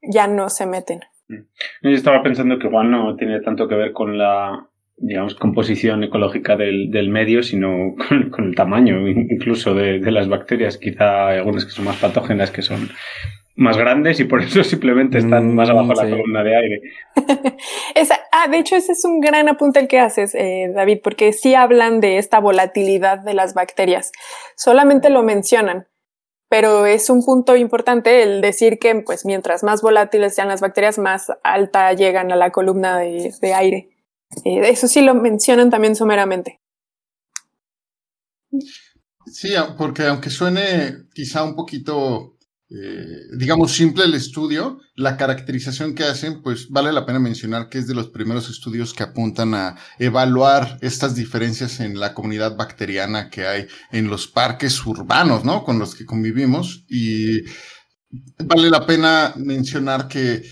Speaker 2: ya no se meten.
Speaker 4: Yo estaba pensando que igual no tiene tanto que ver con la digamos, composición ecológica del, del medio, sino con, el tamaño incluso de, de, las bacterias. Quizá hay algunas que son más patógenas, que son más grandes y por eso simplemente están más abajo de la columna de aire.
Speaker 2: Esa, ah, de hecho, ese es un gran apunte el que haces, eh, David, porque sí hablan de esta volatilidad de las bacterias. Solamente lo mencionan, pero es un punto importante el decir que, pues, mientras más volátiles sean las bacterias, más alta llegan a la columna de, de aire. Eh, eso sí lo mencionan también someramente.
Speaker 3: Sí, porque aunque suene quizá un poquito, eh, digamos, simple el estudio, la caracterización que hacen, pues vale la pena mencionar que es de los primeros estudios que apuntan a evaluar estas diferencias en la comunidad bacteriana que hay en los parques urbanos, ¿no? Con los que convivimos. Y vale la pena mencionar que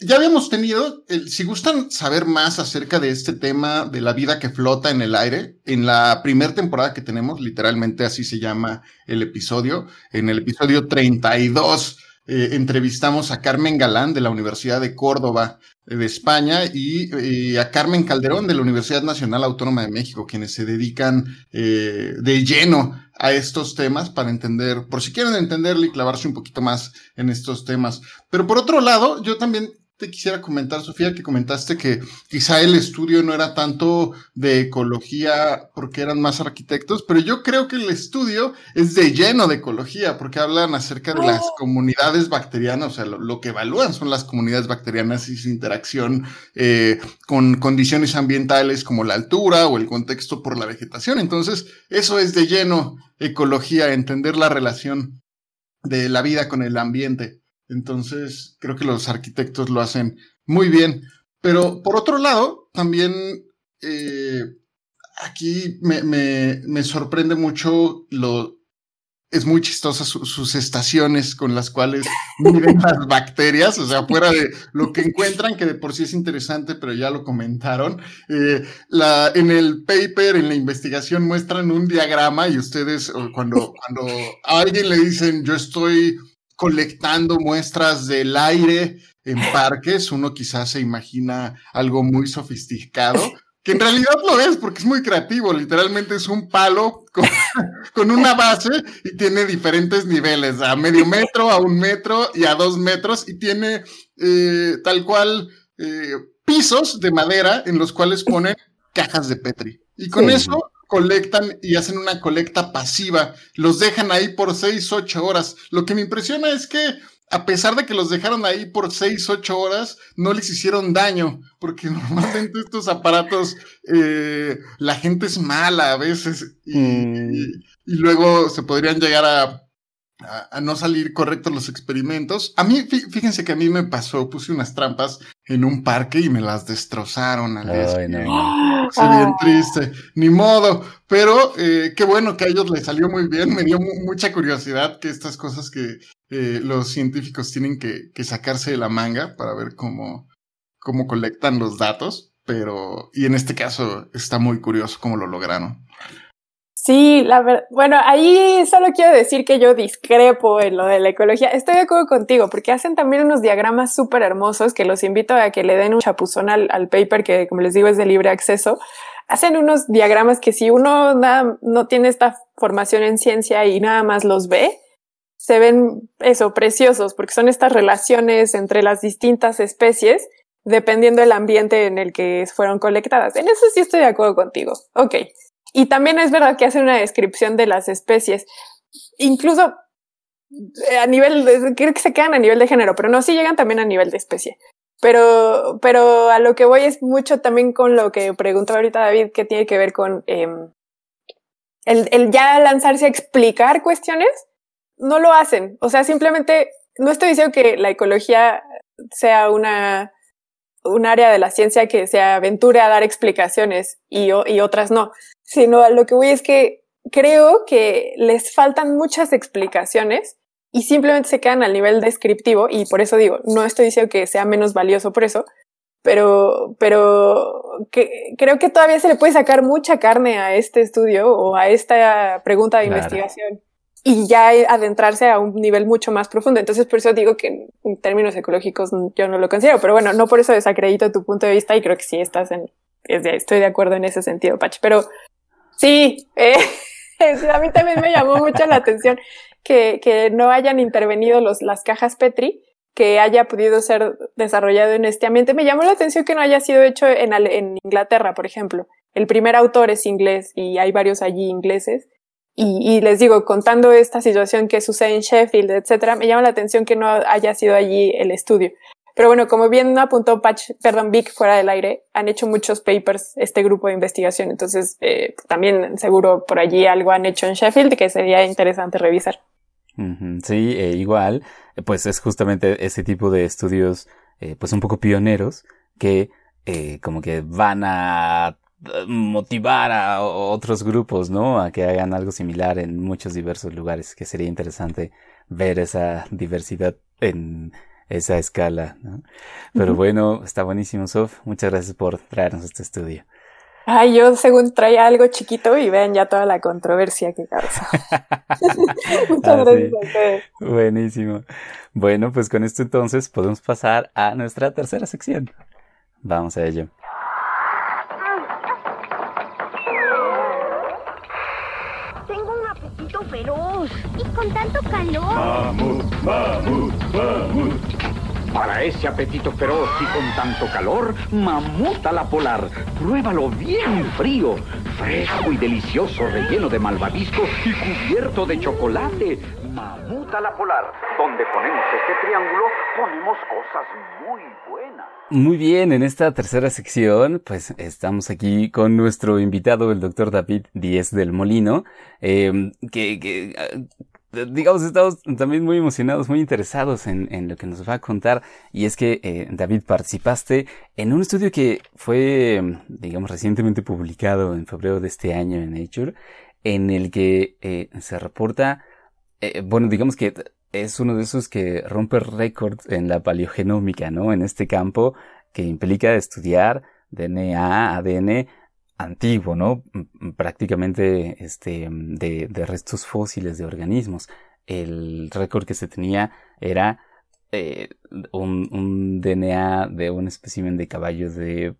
Speaker 3: ya habíamos tenido, si gustan saber más acerca de este tema de la vida que flota en el aire, en la primera temporada que tenemos, literalmente así se llama el episodio, en el episodio 32 eh, entrevistamos a Carmen Galán de la Universidad de Córdoba eh, de España y, a Carmen Calderón de la Universidad Nacional Autónoma de México, quienes se dedican eh, de lleno a estos temas para entender, por si quieren entenderlo y clavarse un poquito más en estos temas. Pero por otro lado, yo también te quisiera comentar, Sofía, que comentaste que quizá el estudio no era tanto de ecología porque eran más arquitectos, pero yo creo que el estudio es de lleno de ecología porque hablan acerca de las oh. comunidades bacterianas, o sea, lo, que evalúan son las comunidades bacterianas y su interacción eh, con condiciones ambientales como la altura o el contexto por la vegetación. Entonces, eso es de lleno ecología, entender la relación de la vida con el ambiente. Entonces, creo que los arquitectos lo hacen muy bien. Pero por otro lado, también eh, aquí me, me, me, sorprende mucho lo... Es muy chistosa sus estaciones con las cuales miden las bacterias, o sea, fuera de lo que encuentran, que de por sí es interesante, pero ya lo comentaron. Eh, la, en el paper, en la investigación, muestran un diagrama y ustedes, cuando, cuando a alguien le dicen, yo estoy colectando muestras del aire en parques, uno quizás se imagina algo muy sofisticado, que en realidad lo es porque es muy creativo, literalmente es un palo con, una base y tiene diferentes niveles, a medio metro, a un metro y a dos metros y tiene eh, tal cual eh, pisos de madera en los cuales ponen cajas de Petri. Y con eso colectan y hacen una colecta pasiva, los dejan ahí por seis, ocho horas. Lo que me impresiona es que a pesar de que los dejaron ahí por 6, 8 horas, no les hicieron daño, porque normalmente estos aparatos, eh, la gente es mala a veces y, mm. y luego se podrían llegar a a, no salir correctos los experimentos. A mí, fíjense que a mí me pasó, puse unas trampas en un parque y me las destrozaron. Al Ay, no. bien triste, ni modo. Pero eh, qué bueno que a ellos les salió muy bien. Me dio mucha curiosidad que estas cosas que eh, los científicos tienen que, que, sacarse de la manga para ver cómo, cómo colectan los datos. Pero, y en este caso está muy curioso cómo lo lograron.
Speaker 2: Sí, la verdad, bueno, ahí solo quiero decir que yo discrepo en lo de la ecología. Estoy de acuerdo contigo, porque hacen también unos diagramas súper hermosos que los invito a que le den un chapuzón al, paper, que como les digo es de libre acceso. Hacen unos diagramas que si uno no tiene esta formación en ciencia y nada más los ve, se ven eso, preciosos, porque son estas relaciones entre las distintas especies, dependiendo del ambiente en el que fueron colectadas. En eso sí estoy de acuerdo contigo. Ok. Y también es verdad que hacen una descripción de las especies. Incluso eh, a nivel, de, creo que se quedan a nivel de género, pero no, sí llegan también a nivel de especie. Pero, pero a lo que voy es mucho también con lo que preguntó ahorita David, que tiene que ver con eh, el, el ya lanzarse a explicar cuestiones. No lo hacen. O sea, simplemente, no estoy diciendo que la ecología sea una, un área de la ciencia que se aventure a dar explicaciones y, y otras no sino a lo que voy es que creo que les faltan muchas explicaciones y simplemente se quedan al nivel descriptivo y por eso digo, no estoy diciendo que sea menos valioso por eso, pero, pero que, creo que todavía se le puede sacar mucha carne a este estudio o a esta pregunta de investigación y ya adentrarse a un nivel mucho más profundo. Entonces, por eso digo que en términos ecológicos yo no lo considero, pero bueno, no por eso desacredito tu punto de vista y creo que sí estás en, estoy de acuerdo en ese sentido, Pach. Pero Sí, eh, a mí también me llamó mucho la atención que, que no hayan intervenido los, las cajas Petri, que haya podido ser desarrollado en este ambiente. Me llamó la atención que no haya sido hecho en, en Inglaterra, por ejemplo. El primer autor es inglés y hay varios allí ingleses. Y, y, les digo, contando esta situación que sucede en Sheffield, etcétera, me llama la atención que no haya sido allí el estudio. Pero bueno, como bien apuntó Patch, perdón, Vic fuera del aire, han hecho muchos papers este grupo de investigación. Entonces, eh, también seguro por allí algo han hecho en Sheffield que sería interesante revisar.
Speaker 1: Sí, eh, igual, pues es justamente ese tipo de estudios, eh, pues un poco pioneros, que eh, como que van a motivar a otros grupos, ¿no? A que hagan algo similar en muchos diversos lugares, que sería interesante ver esa diversidad en esa escala. ¿no? Pero bueno, está buenísimo, Sof. Muchas gracias por traernos este estudio.
Speaker 2: Ay, yo según traía algo chiquito y vean ya toda la controversia que causa. Muchas
Speaker 1: ah, gracias Buenísimo. Bueno, pues con esto entonces podemos pasar a nuestra tercera sección. Vamos a ello.
Speaker 6: Tengo un apetito feroz y con tanto calor.
Speaker 7: Vamos, vamos, vamos. Para ese apetito feroz y con tanto calor, mamuta la polar. Pruébalo bien frío, fresco y delicioso, relleno de malvavisco y cubierto de chocolate. Mamuta la polar. Donde ponemos este triángulo, ponemos cosas muy buenas.
Speaker 1: Muy bien, en esta tercera sección, pues estamos aquí con nuestro invitado, el doctor David Díez del Molino, eh, que, que digamos, estamos también muy emocionados, muy interesados en, lo que nos va a contar. Y es que, eh, David, participaste en un estudio que fue, digamos, recientemente publicado en febrero de este año en Nature, en el que eh, se reporta, eh, bueno, digamos que es uno de esos que rompe récords en la paleogenómica, ¿no? En este campo que implica estudiar DNA, ADN antiguo, ¿no? Prácticamente este, de, restos fósiles de organismos. El récord que se tenía era eh, un, un, DNA de un espécimen de caballo de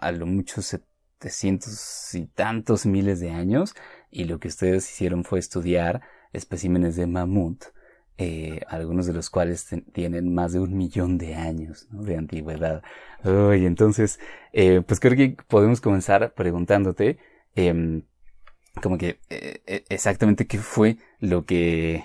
Speaker 1: a lo mucho 700 y tantos miles de años y lo que ustedes hicieron fue estudiar especímenes de mamut eh, algunos de los cuales tienen más de un millón de años de antigüedad. y entonces, eh, pues creo que podemos comenzar preguntándote, em, como que eh, exactamente qué fue lo que,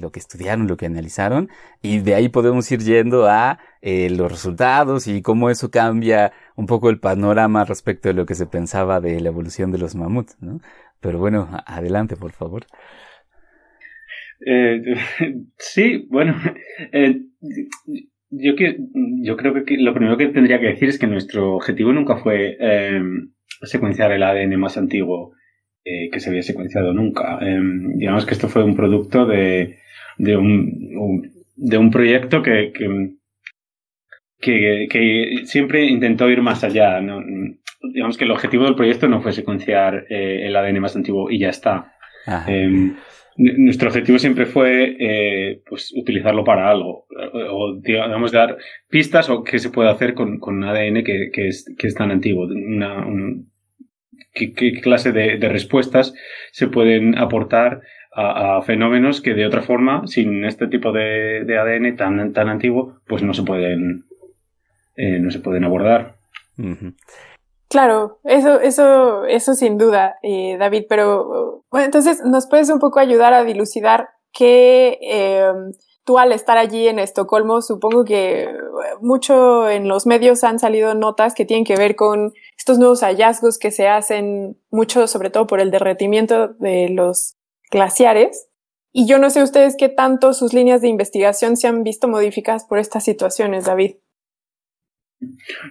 Speaker 1: lo que estudiaron, lo que analizaron, y de ahí podemos ir yendo a los resultados y cómo eso cambia un poco el panorama respecto de lo que se pensaba de la evolución de los mamuts, ¿no? Pero bueno, adelante, por favor.
Speaker 4: Eh, sí, bueno, eh, yo, que, yo creo que lo primero que tendría que decir es que nuestro objetivo nunca fue eh, secuenciar el ADN más antiguo que se había secuenciado nunca. digamos que esto fue un producto de, de, un, de un proyecto que, que, que, siempre intentó ir más allá. Digamos que el objetivo del proyecto no fue secuenciar el ADN más antiguo y ya está. Nuestro objetivo siempre fue eh, pues, utilizarlo para algo, o digamos dar pistas o qué se puede hacer con, con ADN que, que, es, que es tan antiguo, una, qué, clase de, respuestas se pueden aportar a, fenómenos que de otra forma, sin este tipo de, de ADN tan, tan antiguo, pues no se pueden, eh, no se pueden abordar.
Speaker 2: Claro, eso, eso, eso sin duda, eh, David, pero bueno, entonces nos puedes un poco ayudar a dilucidar que eh, tú al estar allí en Estocolmo, supongo que mucho en los medios han salido notas que tienen que ver con estos nuevos hallazgos que se hacen, mucho sobre todo por el derretimiento de los glaciares. Y yo no sé ustedes qué tanto sus líneas de investigación se han visto modificadas por estas situaciones, David.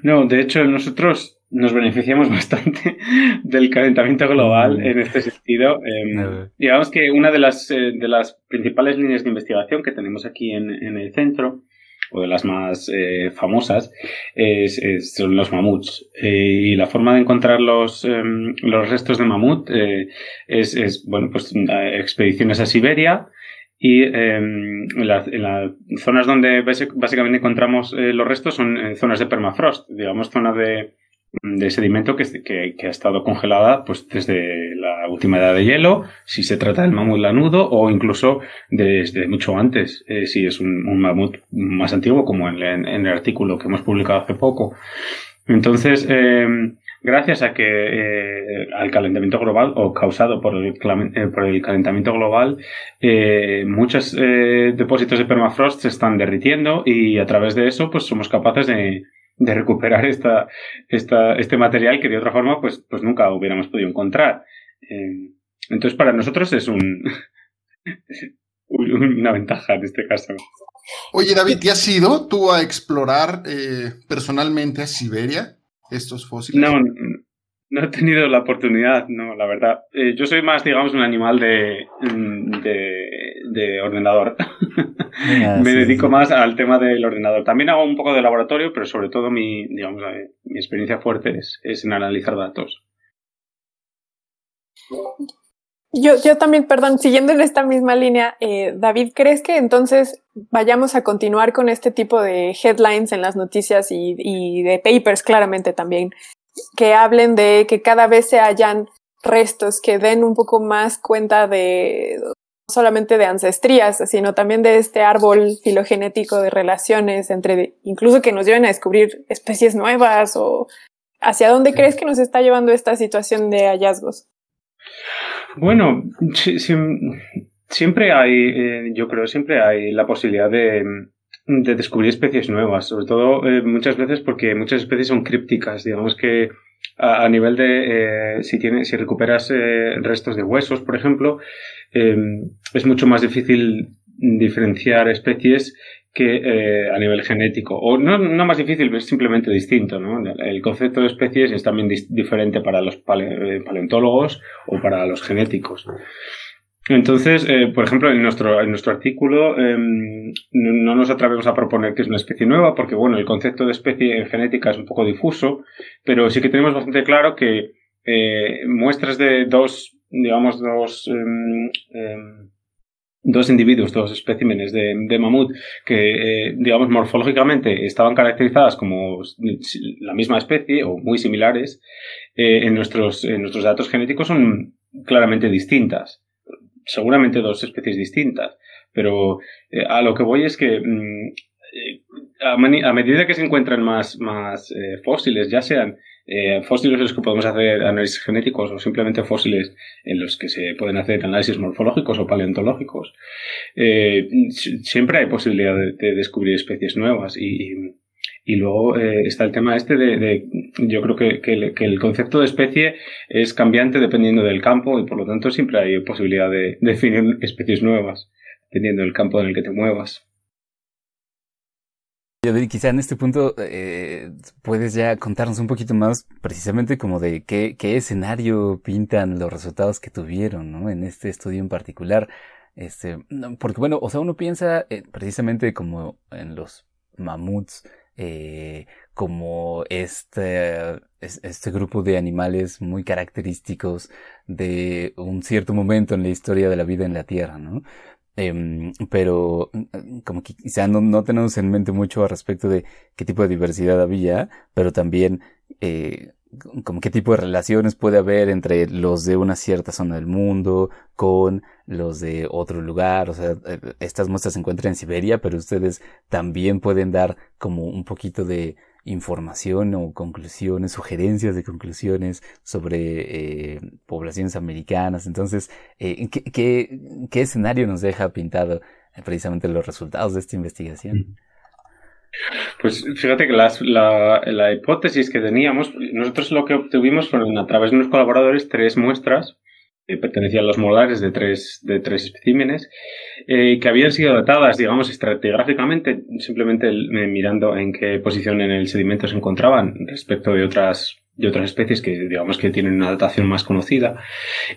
Speaker 4: No, de hecho, nosotros nos beneficiamos bastante del calentamiento global mm. en este sentido. Em, digamos que una de las, eh, de las principales líneas de investigación que tenemos aquí en, en el centro, o de las más eh, famosas, es, son los mamuts. Eh, y la forma de encontrar los, em, los restos de mamut es, es, bueno, pues expediciones a Siberia, y em, en, las zonas donde básicamente encontramos los restos son zonas de permafrost, digamos, zonas de, de sedimento que, que, ha estado congelada pues desde la última edad de hielo, si se trata del mamut lanudo o incluso desde mucho antes, eh, si es un, mamut más antiguo como en, el artículo que hemos publicado hace poco. Entonces, em, gracias a que eh, al calentamiento global o causado por el, eh, por el calentamiento global, muchos depósitos de permafrost se están derritiendo y a través de eso pues somos capaces de de recuperar esta, esta, este material que de otra forma pues, pues nunca hubiéramos podido encontrar. Eh, entonces para nosotros es un, una ventaja en este caso.
Speaker 3: Oye David, ¿te has ido tú a explorar eh, personalmente a Siberia estos fósiles?
Speaker 4: No, no he tenido la oportunidad, no, la verdad. Eh, yo soy más, digamos, un animal de, de, ordenador. Ah, Me dedico más al tema del ordenador. También hago un poco de laboratorio, pero sobre todo mi, digamos, eh, mi experiencia fuerte es, es, en analizar datos.
Speaker 2: Yo, yo también, perdón, siguiendo en esta misma línea, eh, David, ¿crees que entonces vayamos a continuar con este tipo de headlines en las noticias y, y de papers claramente también que hablen de que cada vez se hayan restos que den un poco más cuenta de no solamente de ancestrías, sino también de este árbol filogenético de relaciones entre, incluso que nos lleven a descubrir especies nuevas o hacia dónde crees que nos está llevando esta situación de hallazgos?
Speaker 4: Bueno, siempre hay, eh, yo creo, siempre hay la posibilidad de, de descubrir especies nuevas, sobre todo eh, muchas veces porque muchas especies son crípticas, digamos que a, nivel de si, tienes, si recuperas restos de huesos, por ejemplo, es mucho más difícil diferenciar especies que eh, a nivel genético. O no, no, más difícil, es simplemente distinto. ¿no? El concepto de especies es también diferente para los eh, paleontólogos o para los genéticos. Entonces, eh, por ejemplo, en nuestro, en nuestro artículo em, no nos atrevemos a proponer que es una especie nueva, porque bueno, el concepto de especie en genética es un poco difuso, pero sí que tenemos bastante claro que muestras de dos, digamos, dos em, em, dos individuos, dos especímenes de, mamut que, eh, digamos, morfológicamente estaban caracterizadas como la misma especie o muy similares, eh, en, nuestros, en nuestros datos genéticos son claramente distintas. Seguramente dos especies distintas. Pero eh, a lo que voy es que mm, a, medida que se encuentran más, más fósiles, ya sean eh, fósiles en los que podemos hacer análisis genéticos o simplemente fósiles en los que se pueden hacer análisis morfológicos o paleontológicos, eh, siempre hay posibilidad de, descubrir especies nuevas y, luego eh, está el tema este de, yo creo que, que, el, concepto de especie es cambiante dependiendo del campo y por lo tanto siempre hay posibilidad de definir especies nuevas dependiendo del campo en el que te muevas
Speaker 1: quizá en este punto eh, puedes ya contarnos un poquito más precisamente como de qué, qué, escenario pintan los resultados que tuvieron ¿no? en este estudio en particular. Este, porque bueno, o sea, uno piensa eh, precisamente como en los mamuts, eh, como este, este grupo de animales muy característicos de un cierto momento en la historia de la vida en la Tierra, ¿no? Em, pero mm, como que quizá no, no, tenemos en mente mucho al respecto de qué tipo de diversidad había, pero también eh, como qué tipo de relaciones puede haber entre los de una cierta zona del mundo con los de otro lugar. O sea, eh, estas muestras se encuentran en Siberia, pero ustedes también pueden dar como un poquito de información o conclusiones, sugerencias de conclusiones sobre eh, poblaciones americanas. Entonces, eh, ¿qué, qué, escenario nos deja pintado eh, precisamente los resultados de esta investigación?
Speaker 4: Pues fíjate que la, la, hipótesis que teníamos, nosotros lo que obtuvimos fueron a través de unos colaboradores tres muestras que pertenecían a los molares de tres, de tres especímenes, eh, que habían sido datadas, digamos, estratigráficamente, simplemente eh, mirando en qué posición en el sedimento se encontraban respecto de otras, de otras especies que, digamos, que tienen una datación más conocida,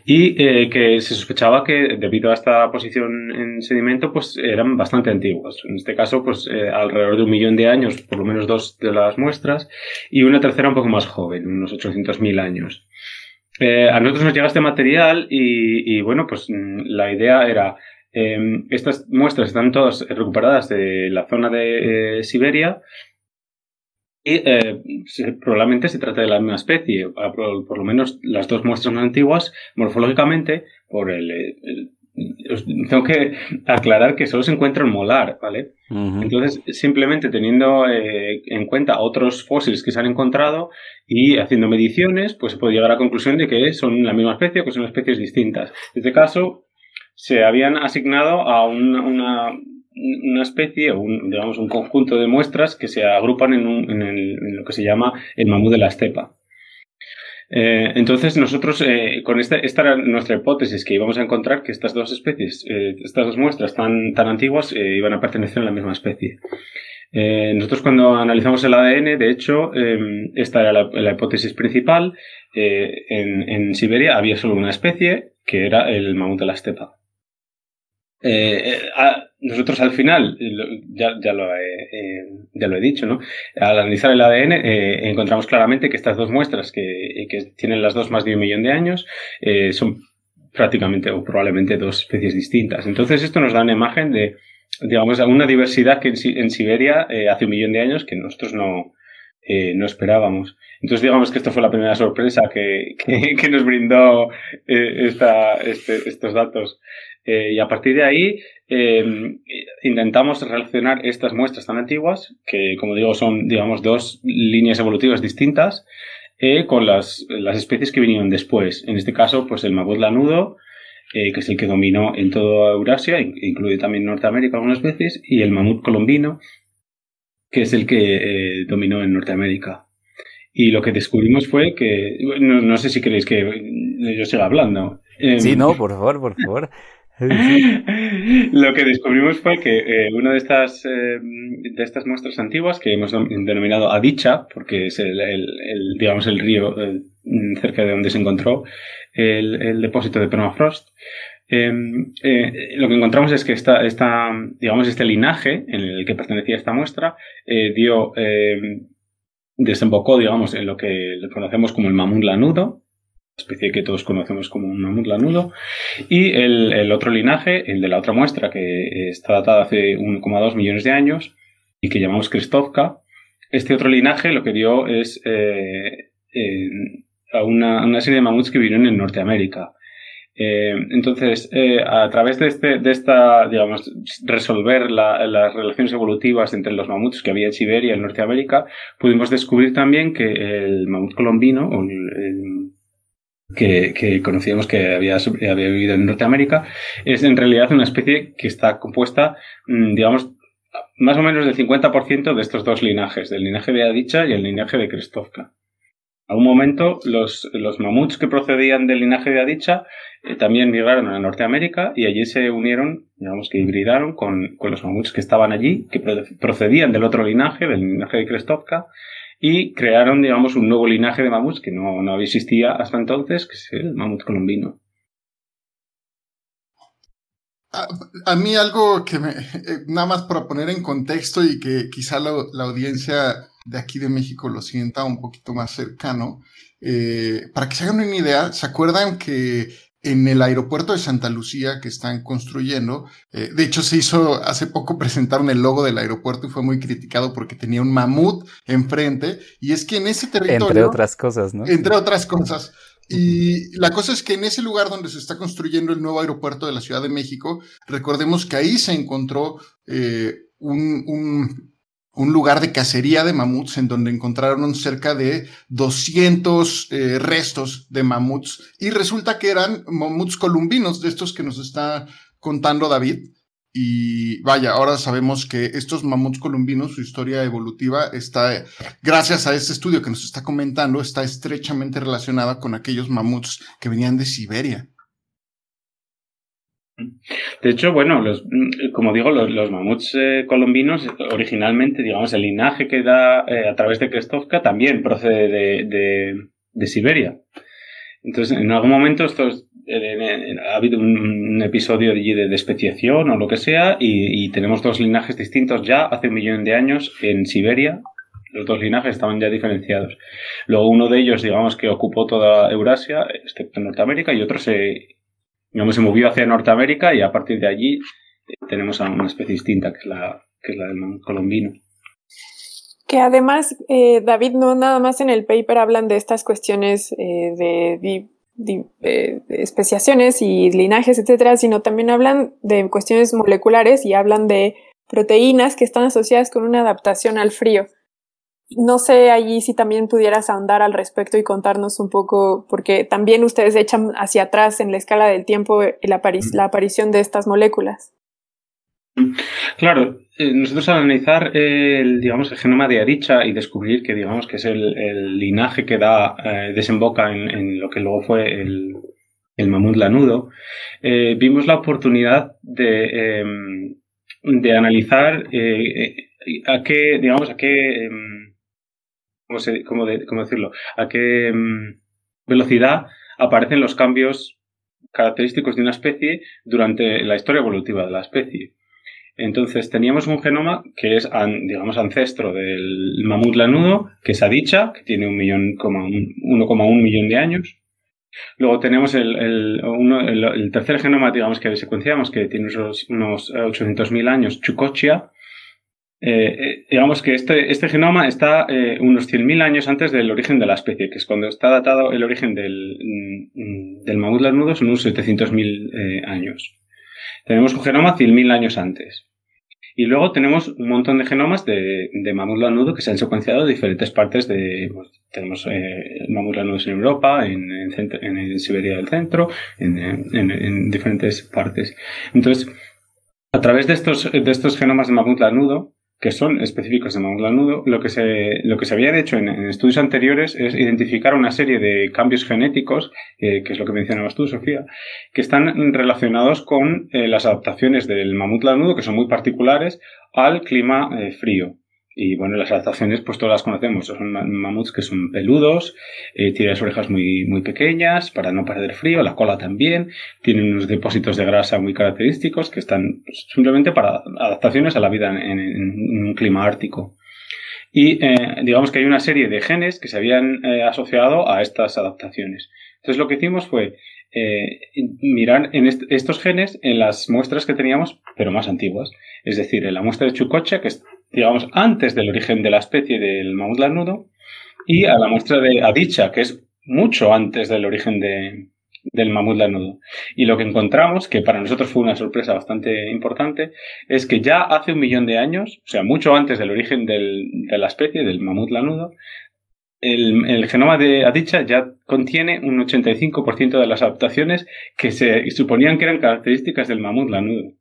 Speaker 4: y eh, que se sospechaba que, debido a esta posición en sedimento, pues eran bastante antiguos. En este caso, pues alrededor de un millón de años, por lo menos dos de las muestras, y una tercera un poco más joven, unos 800.000 años. Eh, a nosotros nos llega este material y, bueno, pues mm, la idea era, em, estas muestras están todas recuperadas de la zona de eh, Siberia y eh, probablemente se trata de la misma especie, por, lo menos las dos muestras más antiguas, morfológicamente, por el tengo que aclarar que solo se encuentra en molar, ¿vale? Entonces, simplemente teniendo eh, en cuenta otros fósiles que se han encontrado y haciendo mediciones, pues se puede llegar a la conclusión de que son la misma especie o que son especies distintas. En este caso, se habían asignado a una, una, especie o un, digamos un conjunto de muestras que se agrupan en, en lo que se llama el mamú de la estepa. Eh, entonces nosotros eh, con esta, era nuestra hipótesis que íbamos a encontrar que estas dos especies, eh, estas dos muestras tan, tan antiguas iban a pertenecer a la misma especie. nosotros cuando analizamos el ADN, de hecho, esta era la, hipótesis principal. En, Siberia había solo una especie, que era el mamut de la estepa. Nosotros al final, ya, ya, lo he, ya, lo he, dicho, ¿no? Al analizar el ADN encontramos claramente que estas dos muestras que, que, tienen las dos más de un millón de años son prácticamente o probablemente dos especies distintas. Entonces esto nos da una imagen de, digamos, una diversidad que en, Siberia hace un millón de años que nosotros no, no esperábamos. Entonces digamos que esto fue la primera sorpresa que, que, nos brindó esta, este, estos datos. y a partir de ahí eh, intentamos relacionar estas muestras tan antiguas, que como digo son, digamos, dos líneas evolutivas distintas, eh, con las, especies que vinieron después. En este caso, pues el mamut lanudo, eh, que es el que dominó en toda Eurasia, incluye también Norteamérica algunas veces, y el mamut colombino, que es el que dominó en Norteamérica. Y lo que descubrimos fue que, no, sé si queréis que yo siga hablando.
Speaker 1: Sí, em, no, por favor, por favor.
Speaker 4: Lo que descubrimos fue que eh, una de estas, eh, de estas muestras antiguas, que hemos denominado Adicha, porque es el, digamos, el río cerca de donde se encontró el, depósito de permafrost, em, eh, lo que encontramos es que esta, esta, digamos, este linaje en el que pertenecía esta muestra dio, em, desembocó, digamos, en lo que conocemos como el mamut lanudo, especie que todos conocemos como un mamut lanudo, y el, otro linaje, el de la otra muestra, que está datada hace 1,2 millones de años y que llamamos Krestovka. Este otro linaje lo que dio es eh, a una, serie de mamuts que vivieron en Norteamérica. Eh, entonces, eh, a través de, este, de esta, digamos, resolver las relaciones evolutivas entre los mamuts que había en Siberia y en Norteamérica, pudimos descubrir también que el mamut colombino, el que, conocíamos que había, había vivido en Norteamérica, es en realidad una especie que está compuesta, mm, digamos, más o menos del 50% de estos dos linajes, del linaje de Adicha y el linaje de Krestovka. A un momento, los, los mamuts que procedían del linaje de Adicha eh, también migraron a Norteamérica y allí se unieron, digamos que hibridaron con, con los mamuts que estaban allí, que procedían del otro linaje, del linaje de Krestovka, y crearon, digamos, un nuevo linaje de mamuts que no, no existía hasta entonces, que es el mamut colombino.
Speaker 3: A, mí algo que me, eh, nada más para poner en contexto y que quizá la audiencia de aquí de México lo sienta un poquito más cercano, eh, para que se hagan una idea, ¿se acuerdan que en el aeropuerto de Santa Lucía que están construyendo. Eh, de hecho, se hizo hace poco presentaron el logo del aeropuerto y fue muy criticado porque tenía un mamut enfrente. Y es que en ese territorio.
Speaker 1: Entre otras cosas, ¿no?
Speaker 3: Entre otras cosas. Y la cosa es que en ese lugar donde se está construyendo el nuevo aeropuerto de la Ciudad de México, recordemos que ahí se encontró eh, un, un un lugar de cacería de mamuts en donde encontraron cerca de 200 eh, restos de mamuts y resulta que eran mamuts columbinos de estos que nos está contando David. Y vaya, ahora sabemos que estos mamuts columbinos, su historia evolutiva está, gracias a este estudio que nos está comentando, está estrechamente relacionada con aquellos mamuts que venían de Siberia.
Speaker 4: De hecho, bueno, los, como digo, los, mamuts eh, colombinos, originalmente, digamos, el linaje que da eh, a través de Krestovka también procede de, Siberia. Entonces, en algún momento ha habido un, episodio de, de, especiación o lo que sea, y, y, tenemos dos linajes distintos ya hace un millón de años en Siberia. Los dos linajes estaban ya diferenciados. Luego uno de ellos, digamos, que ocupó toda Eurasia, excepto Norteamérica, y otro se digamos, se movió hacia Norteamérica y a partir de allí eh, tenemos a una especie distinta, que es la, que es la del colombino.
Speaker 2: Que además, eh, David, no nada más en el paper hablan de estas cuestiones eh, de, de, especiaciones y linajes, etcétera, sino también hablan de cuestiones moleculares y hablan de proteínas que están asociadas con una adaptación al frío. No sé allí si también pudieras ahondar al respecto y contarnos un poco, porque también ustedes echan hacia atrás en la escala del tiempo la, aparición de estas moléculas.
Speaker 4: Claro, eh, nosotros al analizar el, digamos, el genoma de Adicha y descubrir que digamos que es el, linaje que da, eh, desemboca en, lo que luego fue el, mamut lanudo, eh, vimos la oportunidad de, em, de analizar a qué, digamos, a qué ¿cómo, decirlo? ¿A qué mm, velocidad aparecen los cambios característicos de una especie durante la historia evolutiva de la especie? Entonces teníamos un genoma que es, digamos, ancestro del mamut lanudo, que es Adicha, que tiene un millón, 1,1 millón de años. Luego tenemos el, el, tercer genoma, digamos, que secuenciamos, que tiene unos, unos 800.000 años, Chukochia, eh, eh, digamos que este, este genoma está eh, unos 100.000 años antes del origen de la especie, que es cuando está datado el origen del, mm, del mamut lanudo, son unos 700.000 años. Tenemos un genoma 100.000 años antes. Y luego tenemos un montón de genomas de, de mamut lanudo que se han secuenciado de diferentes partes de... Pues, tenemos mamut lanudos en Europa, en, en, Siberia del centro, en, en, diferentes partes. Entonces, a través de estos, de estos genomas de mamut lanudo, que son específicos de mamut lanudo, lo que se, lo que se había hecho en, estudios anteriores es identificar una serie de cambios genéticos, eh, que es lo que mencionabas tú, Sofía, que están relacionados con eh, las adaptaciones del mamut lanudo, que son muy particulares, al clima eh, frío. Y bueno, las adaptaciones, pues todas las conocemos. Son mamuts que son peludos, eh, tienen las orejas muy, muy pequeñas para no perder frío, la cola también, tienen unos depósitos de grasa muy característicos que están pues, simplemente para adaptaciones a la vida en, un clima ártico. Y eh, digamos que hay una serie de genes que se habían eh, asociado a estas adaptaciones. Entonces lo que hicimos fue mirar en estos genes en las muestras que teníamos, pero más antiguas. Es decir, en la muestra de Chucocha, que es digamos, antes del origen de la especie del mamut lanudo, y a la muestra de Adicha, que es mucho antes del origen de, del mamut lanudo. Y lo que encontramos, que para nosotros fue una sorpresa bastante importante, es que ya hace un millón de años, o sea, mucho antes del origen del, de la especie, del mamut lanudo, el, el, genoma de Adicha ya contiene un 85% de las adaptaciones que se suponían que eran características del mamut lanudo.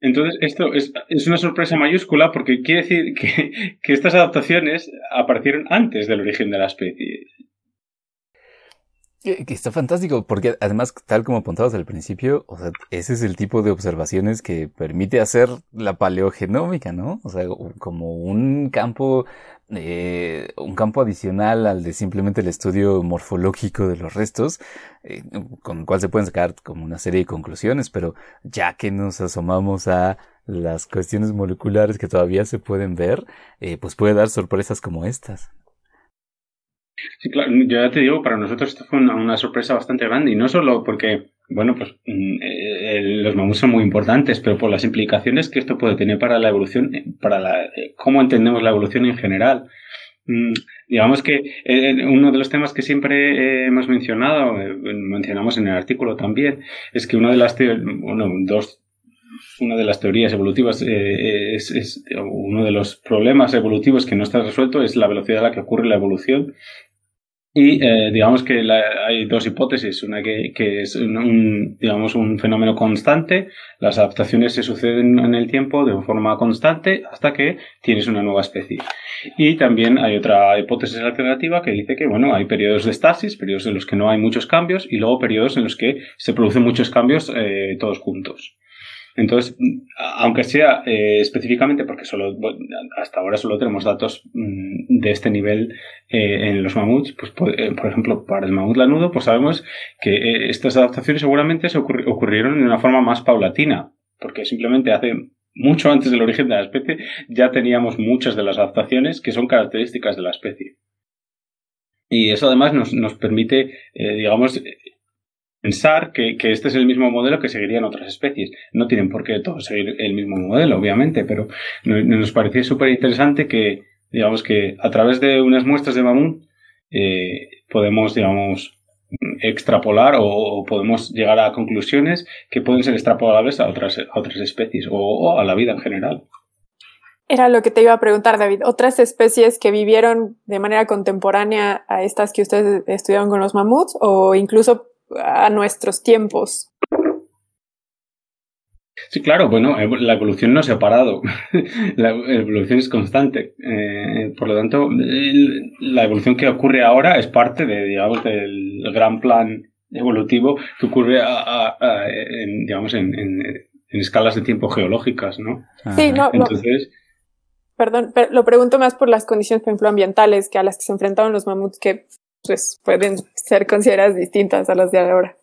Speaker 4: Entonces, esto es, una sorpresa mayúscula porque quiere decir que, que, estas adaptaciones aparecieron antes del origen de la especie.
Speaker 1: Que, está fantástico, porque además, tal como apuntabas al principio, o sea, ese es el tipo de observaciones que permite hacer la paleogenómica, ¿no? O sea, como un campo, eh, un campo adicional al de simplemente el estudio morfológico de los restos, eh, con el cual se pueden sacar como una serie de conclusiones, pero ya que nos asomamos a las cuestiones moleculares que todavía se pueden ver, eh, pues puede dar sorpresas como estas.
Speaker 4: Sí, claro, yo ya te digo, para nosotros esto fue una, sorpresa bastante grande y no solo porque, bueno, pues mm, eh, los mamuts son muy importantes, pero por las implicaciones que esto puede tener para la evolución, eh, para la, eh, cómo entendemos la evolución en general. Mm, digamos que uno de los temas que siempre hemos mencionado, mencionamos en el artículo también, es que una de las, bueno, dos, una de las teorías evolutivas es, es, uno de los problemas evolutivos que no está resuelto es la velocidad a la que ocurre la evolución y eh, digamos que hay dos hipótesis, una que, que es un, digamos, un fenómeno constante, las adaptaciones se suceden en el tiempo de forma constante hasta que tienes una nueva especie. Y también hay otra hipótesis alternativa que dice que bueno, hay periodos de estasis, periodos en los que no hay muchos cambios y luego periodos en los que se producen muchos cambios eh, todos juntos. Entonces, aunque sea eh, específicamente, porque solo hasta ahora solo tenemos datos mm, de este nivel eh, en los mamuts, pues eh, por, ejemplo, para el mamut lanudo, pues sabemos que estas adaptaciones seguramente se ocurrieron de una forma más paulatina, porque simplemente hace mucho antes del origen de la especie ya teníamos muchas de las adaptaciones que son características de la especie. Y eso además nos, nos permite, digamos, pensar que, este es el mismo modelo que seguirían otras especies. No tienen por qué todos seguir el mismo modelo, obviamente, pero nos parecía súper interesante que, digamos que a través de unas muestras de mamut eh, podemos, digamos, extrapolar o, podemos llegar a conclusiones que pueden ser extrapolables a otras, otras especies o a la vida en general.
Speaker 2: Era lo que te iba a preguntar, David. ¿Otras especies que vivieron de manera contemporánea a estas que ustedes estudiaron con los mamuts o incluso a nuestros tiempos.
Speaker 4: Sí, claro, bueno, la evolución no se ha parado. la evolución es constante. Eh, por lo tanto, la evolución que ocurre ahora es parte de, digamos, del gran plan evolutivo que ocurre en, digamos, en, escalas de tiempo geológicas, ¿no?
Speaker 2: Sí, no, Entonces, Perdón, pero lo pregunto más por las condiciones, por ejemplo, ambientales que a las que se enfrentaron los mamuts, que pues pueden ser consideradas distintas a las de ahora.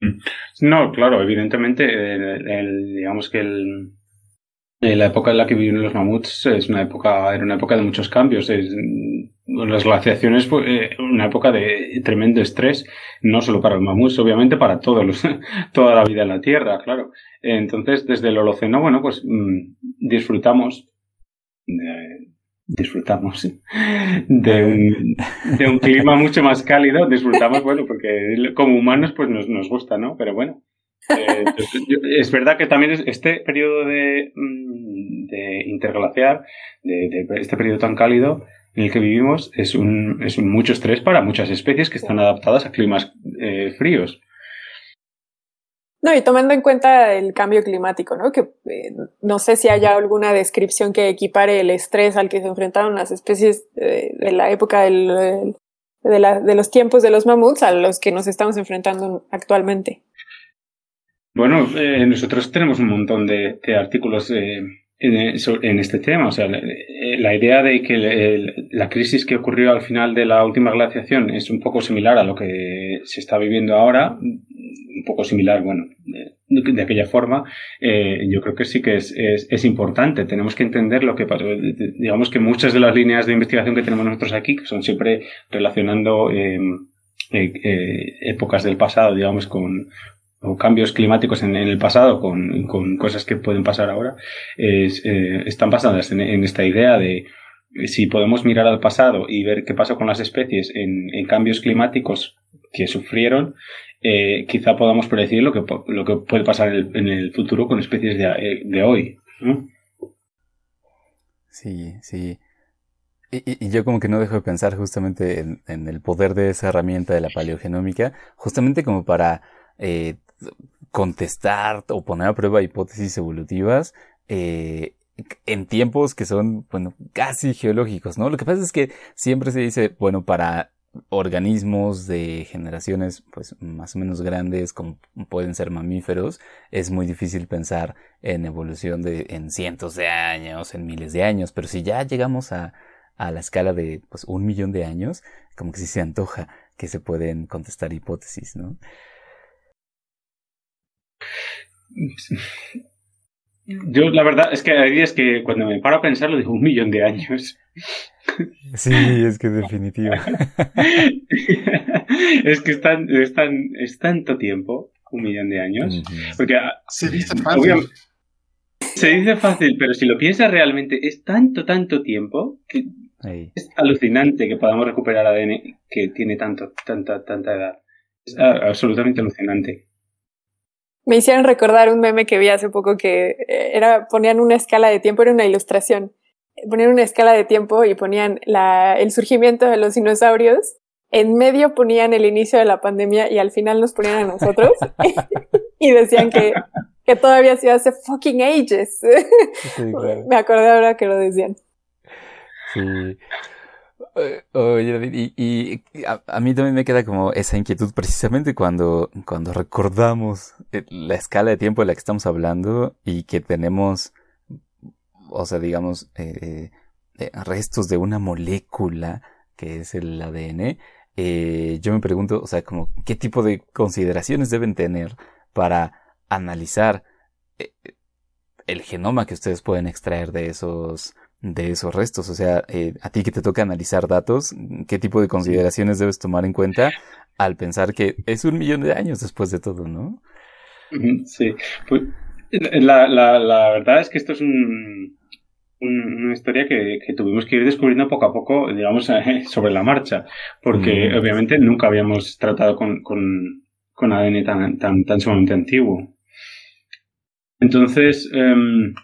Speaker 4: Mm. No, claro, evidentemente, digamos que el, la época en la que vivieron los mamuts es una época, era una época de muchos cambios. las glaciaciones fue eh, una época de tremendo estrés, no solo para los mamuts, obviamente para todos los, toda la vida en la Tierra, claro. Entonces, desde el Holoceno, bueno, pues mm, disfrutamos disfrutamos de un, de un, clima mucho más cálido, disfrutamos, bueno, porque como humanos pues nos, nos gusta, ¿no? Pero bueno, eh, es verdad que también este periodo de, mm, de interglaciar, de, este periodo tan cálido en el que vivimos, es un, es un mucho estrés para muchas especies que están adaptadas a climas eh, fríos.
Speaker 2: No, y tomando en cuenta el cambio climático, ¿no? Que eh, no sé si haya alguna descripción que equipare el estrés al que se enfrentaron las especies eh, de la época del, de, la, de, los tiempos de los mamuts a los que nos estamos enfrentando actualmente.
Speaker 4: Bueno, eh, nosotros tenemos un montón de, de artículos en, en, este tema. O sea, la idea de que la crisis que ocurrió al final de la última glaciación es un poco similar a lo que se está viviendo ahora, un poco similar, bueno, de, aquella forma, eh, yo creo que sí que es, es, es, importante. Tenemos que entender lo que pasó. Digamos que muchas de las líneas de investigación que tenemos nosotros aquí, que son siempre relacionando eh, eh, épocas del pasado, digamos, con, o cambios climáticos en, el pasado con, con, cosas que pueden pasar ahora, eh, están basadas en, esta idea de si podemos mirar al pasado y ver qué pasó con las especies en, cambios climáticos que sufrieron, eh, quizá podamos predecir lo que, lo que puede pasar en el, futuro con especies de, eh, de hoy.
Speaker 1: Sí, sí. Y, yo como que no dejo de pensar justamente en, el poder de esa herramienta de la paleogenómica, justamente como para eh, contestar o poner a prueba hipótesis evolutivas eh, en tiempos que son, bueno, casi geológicos, ¿no? Lo que pasa es que siempre se dice, bueno, para organismos de generaciones pues más o menos grandes como pueden ser mamíferos es muy difícil pensar en evolución de en cientos de años en miles de años pero si ya llegamos a, a la escala de pues un millón de años como que sí se antoja que se pueden contestar hipótesis no
Speaker 4: yo la verdad es que hay días que cuando me paro a pensarlo digo un millón de años.
Speaker 1: Sí, es que definitivo.
Speaker 4: es que es, tan, es, tan, es tanto tiempo, un millón de años. Porque
Speaker 3: se dice fácil.
Speaker 4: Se dice fácil, pero si lo piensas realmente, es tanto, tanto tiempo que Ahí. es alucinante que podamos recuperar ADN que tiene tanto, tanta, tanta edad. Es absolutamente alucinante
Speaker 2: me hicieron recordar un meme que vi hace poco que eh, era, ponían una escala de tiempo, era una ilustración. Ponían una escala de tiempo y ponían la, el surgimiento de los dinosaurios. En medio ponían el inicio de la pandemia y al final nos ponían a nosotros. y decían que, que todavía ha sido hace fucking ages. Sí, claro. Me acordé ahora que lo decían.
Speaker 1: Sí. Oye, David, y, y a, a, mí también me queda como esa inquietud precisamente cuando, cuando recordamos eh, la escala de tiempo de la que estamos hablando y que tenemos, o sea, digamos, eh, eh, restos de una molécula que es el ADN. Eh, yo me pregunto, o sea, como, ¿qué tipo de consideraciones deben tener para analizar eh, el genoma que ustedes pueden extraer de esos de esos restos. O sea, eh, a ti que te toca analizar datos, ¿qué tipo de consideraciones debes tomar en cuenta al pensar que es un millón de años después de todo, ¿no?
Speaker 4: Sí, pues la, la, la verdad es que esto es un, un, una historia que, que, tuvimos que ir descubriendo poco a poco, digamos, sobre la marcha, porque mm. obviamente nunca habíamos tratado con, con, con ADN tan, tan, tan sumamente antiguo. Entonces, um,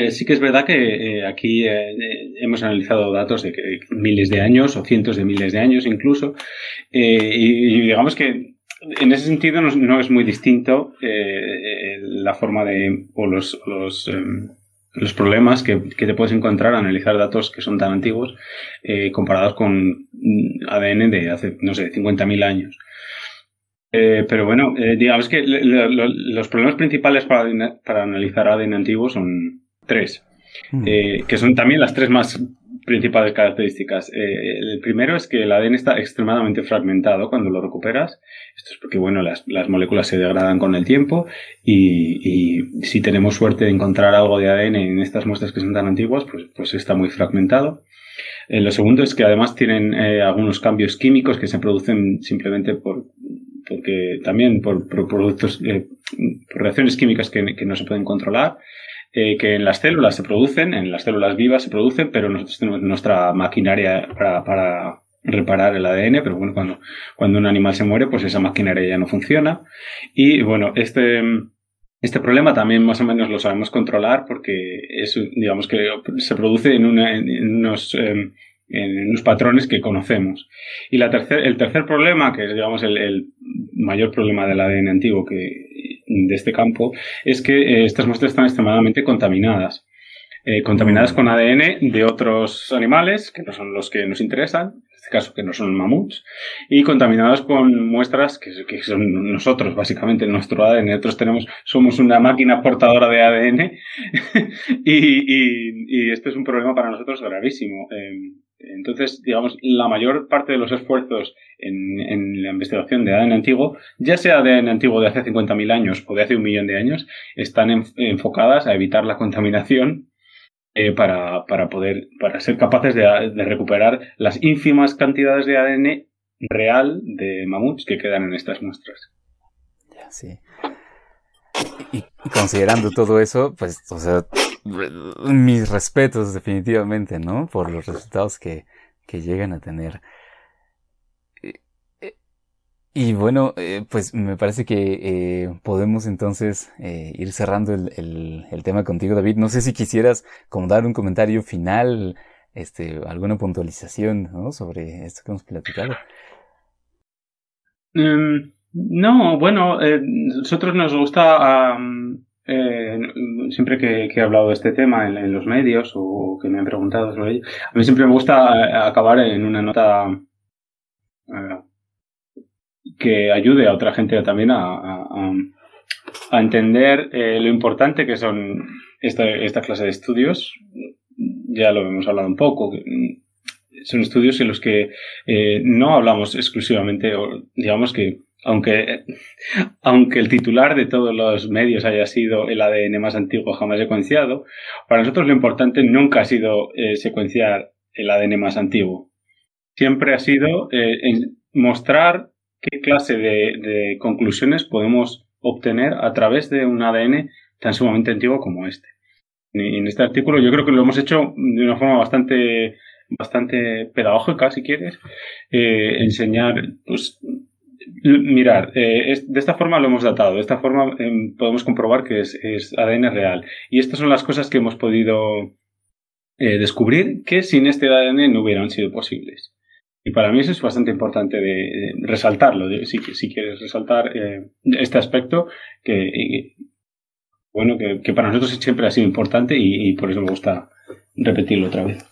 Speaker 4: eh, sí que es verdad que eh, aquí eh, hemos analizado datos de miles de años o cientos de miles de años incluso, y, digamos que en ese sentido no, es muy distinto la forma de o los, em, los problemas que, que, te puedes encontrar al analizar datos que son tan antiguos comparados con ADN de hace, no sé, 50.000 años. Pero bueno, digamos que los problemas principales para, para, analizar ADN antiguo son tres, mm. eh, que son también las tres más principales características. Eh, el primero es que el ADN está extremadamente fragmentado cuando lo recuperas. Esto es porque, bueno, las, las moléculas se degradan con el tiempo y, y, si tenemos suerte de encontrar algo de ADN en estas muestras que son tan antiguas, pues, pues está muy fragmentado. Eh, lo segundo es que además tienen eh, algunos cambios químicos que se producen simplemente por, porque también por, por productos, eh, por reacciones químicas que, que, no se pueden controlar eh, que en las células se producen, en las células vivas se producen, pero nosotros tenemos nuestra maquinaria para, para reparar el ADN, pero bueno, cuando, cuando un animal se muere, pues esa maquinaria ya no funciona. Y bueno, este, este problema también más o menos lo sabemos controlar porque es, digamos que se produce eh, en unos patrones que conocemos. Y la tercer, el tercer problema, que es digamos el, el mayor problema del ADN antiguo que, de este campo, es que eh, estas muestras están extremadamente contaminadas. Eh, contaminadas con ADN de otros animales, que no son los que nos interesan, en este caso que no son mamuts, y contaminadas con muestras que, que son nosotros, básicamente, nuestro ADN. Nosotros tenemos, somos una máquina portadora de ADN y, este es un problema para nosotros gravísimo. Eh, entonces, digamos, la mayor parte de los esfuerzos en, la investigación de ADN antiguo, ya sea ADN antiguo de hace 50.000 años o de hace un millón de años, están en, enfocadas a evitar la contaminación eh, para, para, poder, para ser capaces de, de, recuperar las ínfimas cantidades de ADN real de mamuts que quedan en estas muestras.
Speaker 1: Sí. Y considerando todo eso, pues, o sea, mis respetos definitivamente, ¿no? Por los resultados que, que llegan a tener. Y bueno, eh, pues me parece que eh, podemos entonces eh, ir cerrando el, el, tema contigo, David. No sé si quisieras como dar un comentario final, este, alguna puntualización ¿no? sobre esto que hemos platicado.
Speaker 4: Um, no, bueno, eh, nosotros nos gusta eh, siempre que, he hablado de este tema en, los medios o que me han preguntado sobre ello, a mí siempre me gusta acabar en una nota uh, que ayude a otra gente también a, entender eh, lo importante que son esta, esta clase de estudios. Ya lo hemos hablado un poco. Son estudios en los que eh, no hablamos exclusivamente, o digamos que aunque, aunque el titular de todos los medios haya sido el ADN más antiguo jamás secuenciado, para nosotros lo importante nunca ha sido eh, secuenciar el ADN más antiguo. Siempre ha sido eh, mostrar qué clase de, conclusiones podemos obtener a través de un ADN tan sumamente antiguo como este. En este artículo yo creo que lo hemos hecho de una forma bastante, bastante pedagógica, si quieres, eh, enseñar, pues, mirar, eh, es, de esta forma lo hemos datado, de esta forma eh, podemos comprobar que es, es, ADN real. Y estas son las cosas que hemos podido descubrir que sin este ADN no hubieran sido posibles. Y para mí eso es bastante importante de, de resaltarlo, de, si, si, quieres resaltar eh, este aspecto, que, y, bueno, que, que, para nosotros siempre ha sido importante y, y, por eso me gusta repetirlo otra vez.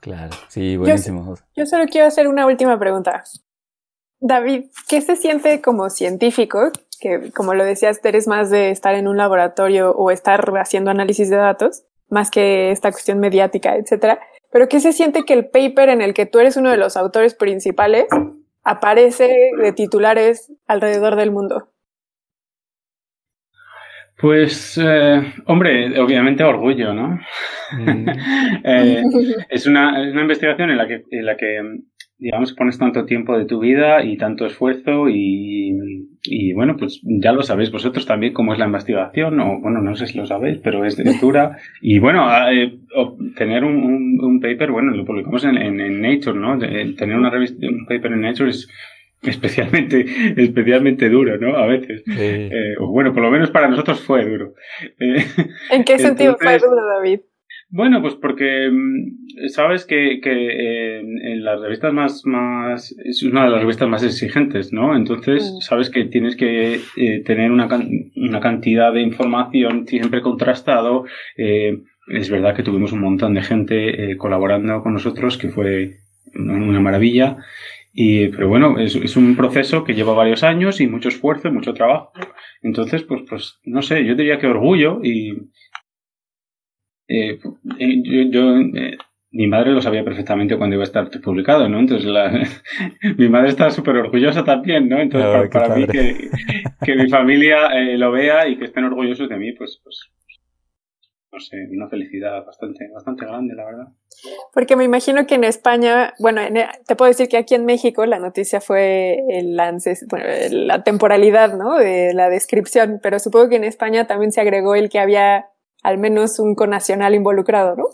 Speaker 1: Claro, sí, buenísimo.
Speaker 2: Yo, yo solo quiero hacer una última pregunta. David, ¿qué se siente como científico? Que como lo decías, eres más de estar en un laboratorio o estar haciendo análisis de datos, más que esta cuestión mediática, etcétera pero ¿qué se siente que el paper en el que tú eres uno de los autores principales aparece de titulares alrededor del mundo?
Speaker 4: Pues, eh, hombre, obviamente orgullo, ¿no? Mm. eh, es, una, es, una, investigación en la que, en la que digamos, pones tanto tiempo de tu vida y tanto esfuerzo y, y, bueno, pues ya lo sabéis vosotros también cómo es la investigación, o bueno, no sé si lo sabéis, pero es, es dura. Y bueno, eh, tener un, un, un, paper, bueno, lo publicamos en, en, en Nature, ¿no? De, tener una revista, un paper en Nature es especialmente, especialmente duro, ¿no? A veces. Sí. Eh, bueno, por lo menos para nosotros fue duro.
Speaker 2: Eh, ¿En qué sentido fue duro, David?
Speaker 4: Bueno, pues porque mm, sabes que, que en, en, las revistas más, más, es una de las revistas más exigentes, ¿no? Entonces, mm. sabes que tienes que eh, tener una, una cantidad de información siempre contrastado. Eh, es verdad que tuvimos un montón de gente eh, colaborando con nosotros, que fue una maravilla. Y, pero bueno, es, es, un proceso que lleva varios años y mucho esfuerzo y mucho trabajo. Entonces, pues, pues, no sé, yo diría que orgullo y, eh, yo, yo eh, mi madre lo sabía perfectamente cuando iba a estar publicado, ¿no? Entonces, la, mi madre está súper orgullosa también, ¿no? Entonces, oh, para, para mí, que, que, mi familia eh, lo vea y que estén orgullosos de mí, pues, pues, no sé, una felicidad bastante, bastante grande, la verdad.
Speaker 2: Porque me imagino que en España, bueno, en, te puedo decir que aquí en México la noticia fue el lance, bueno, la temporalidad, ¿no? De la descripción, pero supongo que en España también se agregó el que había al menos un conacional involucrado, ¿no?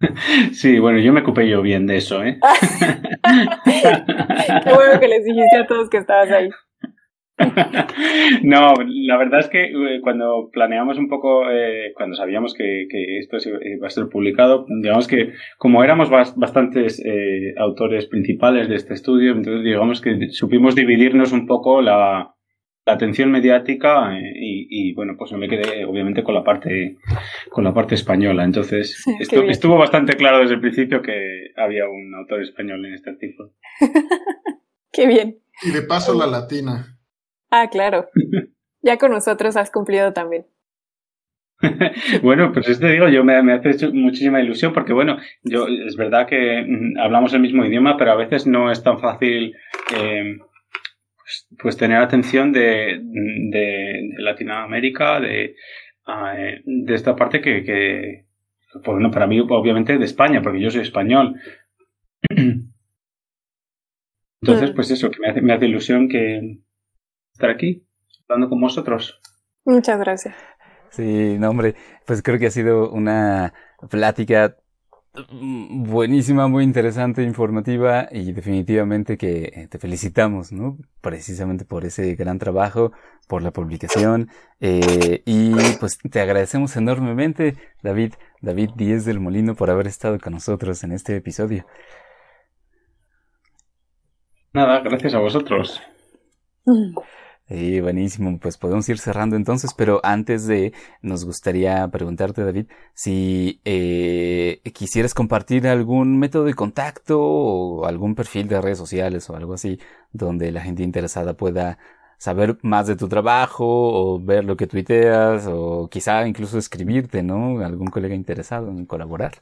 Speaker 4: Sí, bueno, yo me ocupé yo bien de eso, ¿eh?
Speaker 2: Qué bueno que les dijiste a todos que estabas ahí.
Speaker 4: no, la verdad es que eh, cuando planeamos un poco, eh, cuando sabíamos que, que, esto iba a ser publicado, digamos que como éramos bastantes eh, autores principales de este estudio, entonces digamos que supimos dividirnos un poco la, la atención mediática eh, y, y, bueno, pues me quedé obviamente con la parte con la parte española. Entonces esto, estuvo bastante claro desde el principio que había un autor español en este artículo.
Speaker 2: Qué bien.
Speaker 3: Y de paso la latina.
Speaker 2: Ah, claro. Ya con nosotros has cumplido también.
Speaker 4: bueno, pues este digo, yo me, me, hace muchísima ilusión porque, bueno, yo es verdad que mm, hablamos el mismo idioma, pero a veces no es tan fácil eh, pues, pues, tener atención de, de, Latinoamérica, de, ah, eh, de esta parte que, que, pues, bueno, para mí, obviamente, de España, porque yo soy español. Entonces, pues eso, que me hace, me hace ilusión que, estar aquí hablando con vosotros.
Speaker 2: Muchas gracias.
Speaker 1: Sí, no, hombre, pues creo que ha sido una plática buenísima, muy interesante, informativa y definitivamente que te felicitamos, ¿no? Precisamente por ese gran trabajo, por la publicación eh, y pues te agradecemos enormemente, David, David Díez del Molino, por haber estado con nosotros en este episodio.
Speaker 4: Nada, gracias a vosotros.
Speaker 1: Mm. Sí, buenísimo. Pues podemos ir cerrando entonces, pero antes de, nos gustaría preguntarte, David, si eh, quisieras compartir algún método de contacto o algún perfil de redes sociales o algo así, donde la gente interesada pueda saber más de tu trabajo o ver lo que tuiteas o quizá incluso escribirte, ¿no? Algún colega interesado en colaborar.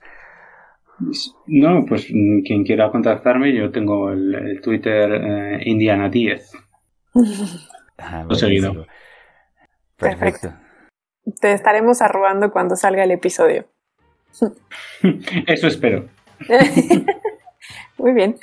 Speaker 4: No, pues quien quiera contactarme, yo tengo el, Twitter eh, Indiana 10.
Speaker 1: Ah,
Speaker 4: seguido.
Speaker 1: Perfecto.
Speaker 2: Te estaremos arrobando cuando salga el episodio.
Speaker 4: Eso espero.
Speaker 2: Muy bien.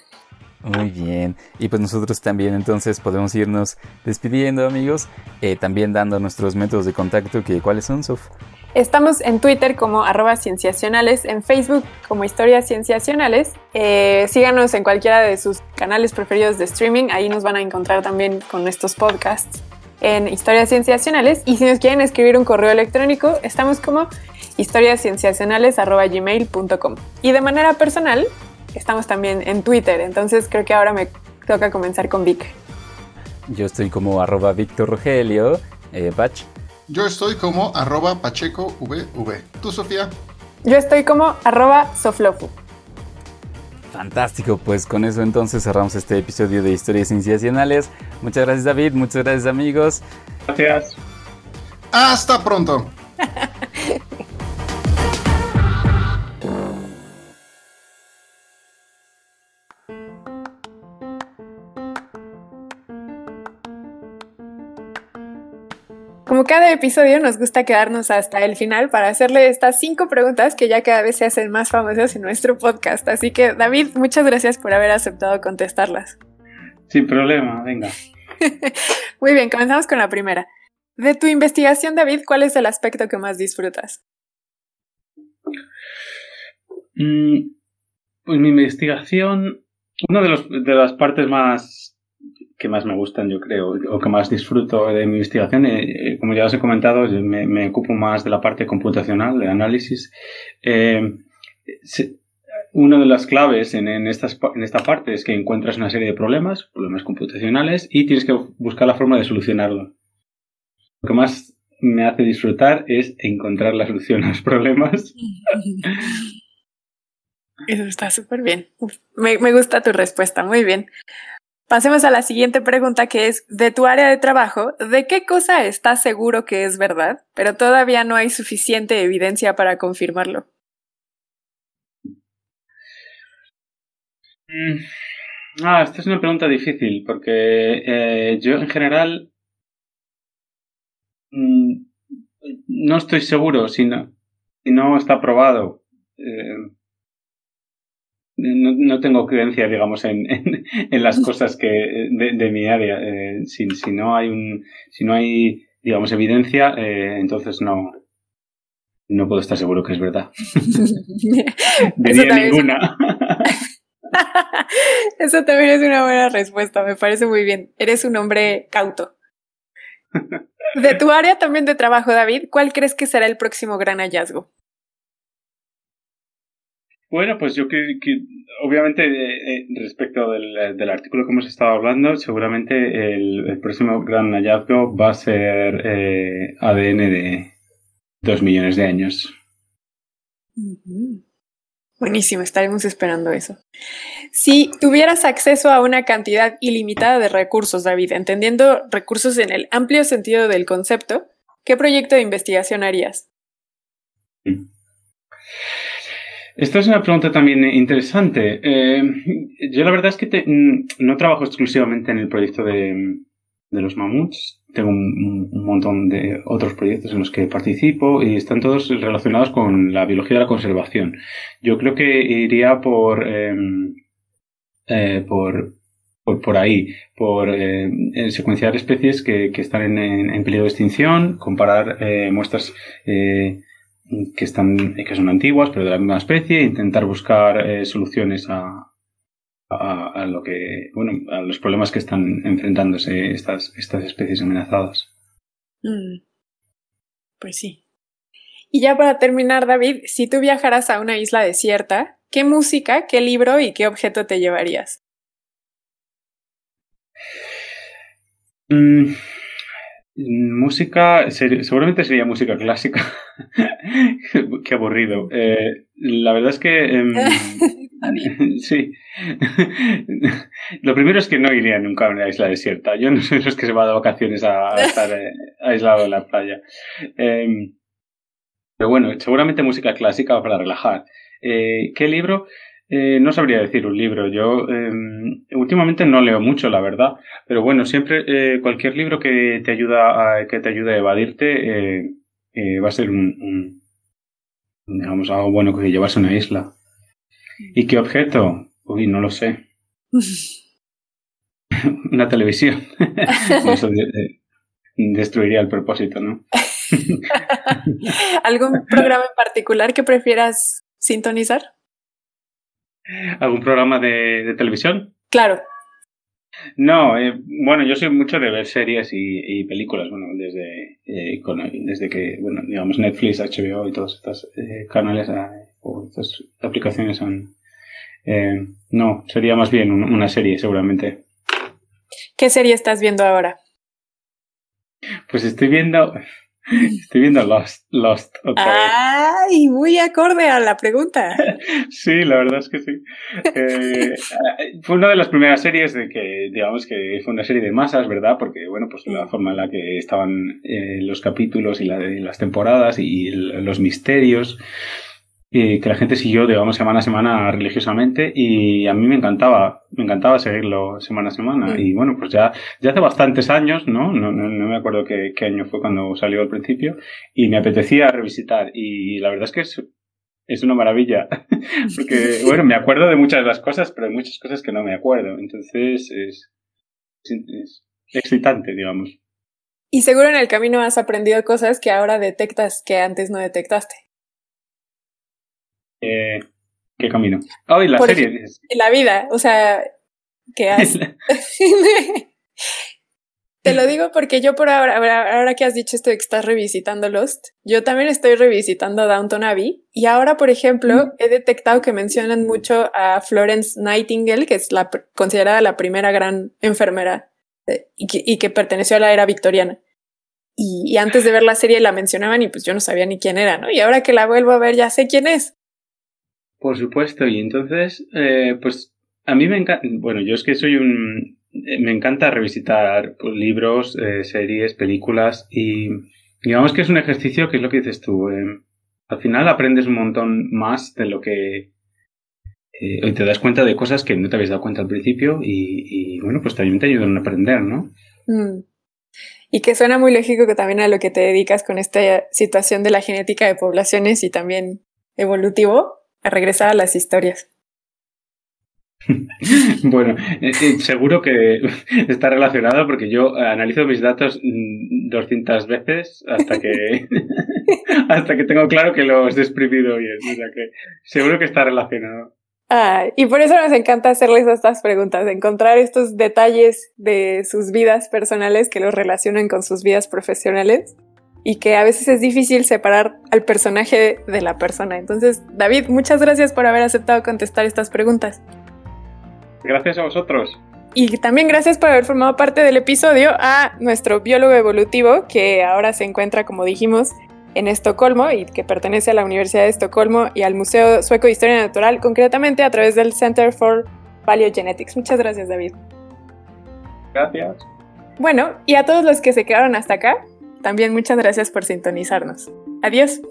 Speaker 1: Muy bien. Y pues nosotros también entonces podemos irnos despidiendo amigos, eh, también dando nuestros métodos de contacto, que ¿cuáles son, Sof?
Speaker 2: Estamos en Twitter como arroba cienciacionales, en Facebook como historias cienciacionales. Eh, síganos en cualquiera de sus canales preferidos de streaming, ahí nos van a encontrar también con estos podcasts en historias cienciacionales. Y si nos quieren escribir un correo electrónico, estamos como historiascienciacionales.gmail.com. Y de manera personal, estamos también en Twitter, entonces creo que ahora me toca comenzar con Vic.
Speaker 1: Yo estoy como arroba Víctor Rogelio, eh,
Speaker 3: yo estoy como arroba pacheco vv. ¿Tú, Sofía?
Speaker 2: Yo estoy como arroba soflofu.
Speaker 1: Fantástico, pues con eso entonces cerramos este episodio de Historias Cienciacionales. Muchas gracias David, muchas gracias amigos.
Speaker 4: Gracias.
Speaker 3: Hasta pronto.
Speaker 2: Cada episodio nos gusta quedarnos hasta el final para hacerle estas cinco preguntas que ya cada vez se hacen más famosas en nuestro podcast. Así que David, muchas gracias por haber aceptado contestarlas.
Speaker 4: Sin problema, venga.
Speaker 2: Muy bien, comenzamos con la primera. De tu investigación, David, ¿cuál es el aspecto que más disfrutas?
Speaker 4: Mm, pues mi investigación, una de, de las partes más que más me gustan, yo creo, o que más disfruto de mi investigación. Eh, eh, como ya os he comentado, me, me, ocupo más de la parte computacional, de análisis. Eh, una de las claves en, en, estas, en esta parte es que encuentras una serie de problemas, problemas computacionales, y tienes que buscar la forma de solucionarlo. Lo que más me hace disfrutar es encontrar la solución a los problemas.
Speaker 2: Eso está súper bien. Me, me gusta tu respuesta, muy bien. Pasemos a la siguiente pregunta que es, de tu área de trabajo, ¿de qué cosa estás seguro que es verdad, pero todavía no hay suficiente evidencia para confirmarlo?
Speaker 4: Mm, ah, esta es una pregunta difícil, porque eh, yo en general mm, no estoy seguro si no, no está probado. Eh, no, no, tengo creencia, digamos, en, en, las cosas que de, de mi área. Eh, si, si, no hay un, si no hay, digamos, evidencia, eh, entonces no, no puedo estar seguro que es verdad. de ninguna.
Speaker 2: Eso también es una buena respuesta, me parece muy bien. Eres un hombre cauto. De tu área también de trabajo, David, ¿cuál crees que será el próximo gran hallazgo?
Speaker 4: Bueno, pues yo que, que obviamente eh, eh, respecto del, del, artículo que hemos estado hablando, seguramente el, el próximo gran hallazgo va a ser eh, ADN de dos millones de años.
Speaker 2: Buenísimo, estaremos esperando eso. Si tuvieras acceso a una cantidad ilimitada de recursos, David, entendiendo recursos en el amplio sentido del concepto, ¿qué proyecto de investigación harías?
Speaker 4: Esta es una pregunta también interesante. Eh, yo la verdad es que te, no trabajo exclusivamente en el proyecto de, de los mamuts. Tengo un, montón de otros proyectos en los que participo y están todos relacionados con la biología de la conservación. Yo creo que iría por, eh, eh, por, por, ahí, por eh, secuenciar especies que, que están en, en, en, peligro de extinción, comparar eh, muestras eh, que están que son antiguas pero de la misma especie, intentar buscar eh, soluciones a, a, a, lo que bueno a los problemas que están enfrentándose estas estas especies amenazadas.
Speaker 2: Mm. Pues sí. Y ya para terminar, David, si tú viajaras a una isla desierta, ¿qué música, qué libro y qué objeto te llevarías?
Speaker 4: Mm. Música, seguramente sería música clásica. Qué aburrido. Eh, la verdad es que. Eh, sí. Lo primero es que no iría nunca a una isla desierta. Yo no soy de los que se va de vacaciones a, a estar eh, aislado en la playa. Eh, pero bueno, seguramente música clásica para relajar. ¿Qué libro? Eh, no sabría decir un libro. Yo eh, últimamente no leo mucho, la verdad. Pero bueno, siempre eh, cualquier libro que te ayuda a, que te ayude a evadirte eh, va a ser un, un, digamos algo bueno que llevarse a una isla. ¿Y qué objeto? Uy, no lo sé. una televisión. Eso destruiría el propósito, ¿no?
Speaker 2: ¿Algún programa en particular que prefieras sintonizar?
Speaker 4: ¿Algún programa de, de televisión?
Speaker 2: Claro.
Speaker 4: No, eh, bueno, yo soy mucho de ver series y, y películas, bueno, desde, eh, con, desde que, bueno, digamos, Netflix, HBO y todos estos eh, canales o estas aplicaciones son... no, sería más bien una serie, seguramente.
Speaker 2: ¿Qué serie estás viendo ahora?
Speaker 4: Pues estoy viendo... Estoy viendo Lost, Lost otra vez.
Speaker 2: ¡Ay! Muy acorde a la pregunta.
Speaker 4: sí, la verdad es que sí. Eh, fue una de las primeras series de que, digamos que fue una serie de masas, ¿verdad? Porque, bueno, pues la forma en la que estaban eh, los capítulos y, la, y, las temporadas y el, los misterios eh, que la gente siguió, digamos, semana a semana religiosamente y a mí me encantaba, me encantaba seguirlo semana a semana. Y bueno, pues ya, ya hace bastantes años, ¿no? No, no, no me acuerdo qué, qué, año fue cuando salió al principio y me apetecía revisitar y la verdad es que es, es una maravilla. Porque, bueno, me acuerdo de muchas de las cosas, pero hay muchas cosas que no me acuerdo. Entonces es, es, es excitante, digamos.
Speaker 2: Y seguro en el camino has aprendido cosas que ahora detectas que antes no detectaste.
Speaker 4: Eh, ¿Qué camino? Oh, y la
Speaker 2: Por
Speaker 4: serie.
Speaker 2: ejemplo, la vida, o sea, ¿qué has? Te lo digo porque yo por ahora, ahora que has dicho esto de que estás revisitando Lost, yo también estoy revisitando Downton Abbey y ahora, por ejemplo, mm. he detectado que mencionan mucho a Florence Nightingale, que es la considerada la primera gran enfermera y, que, y, que, perteneció a la era victoriana. Y, y, antes de ver la serie la mencionaban y pues yo no sabía ni quién era, ¿no? Y ahora que la vuelvo a ver ya sé quién es.
Speaker 4: Por supuesto, y entonces, eh, pues a mí me encanta, bueno, yo es que soy un, me encanta revisitar pues, libros, eh, series, películas y digamos que es un ejercicio que es lo que dices tú. Eh, al final aprendes un montón más de lo que eh, te das cuenta de cosas que no te habías dado cuenta al principio y, y bueno, pues también te ayudan a aprender, ¿no?
Speaker 2: Mm. Y que suena muy lógico que también a lo que te dedicas con esta situación de la genética de poblaciones y también evolutivo, a regresar a las historias.
Speaker 4: bueno, eh, seguro que está relacionado porque yo analizo mis datos 200 veces hasta que hasta que tengo claro que los he exprimido bien. O sea que seguro que está relacionado.
Speaker 2: Ah, y por eso nos encanta hacerles estas preguntas, encontrar estos detalles de sus vidas personales que los relacionan con sus vidas profesionales y que a veces es difícil separar al personaje de la persona. Entonces, David, muchas gracias por haber aceptado contestar estas preguntas.
Speaker 4: Gracias a vosotros.
Speaker 2: Y también gracias por haber formado parte del episodio a nuestro biólogo evolutivo, que ahora se encuentra, como dijimos, en Estocolmo y que pertenece a la Universidad de Estocolmo y al Museo Sueco de Historia Natural, concretamente a través del Center for Paleogenetics. Muchas gracias, David.
Speaker 4: Gracias.
Speaker 2: Bueno, y a todos los que se quedaron hasta acá, también muchas gracias por sintonizarnos. Adiós.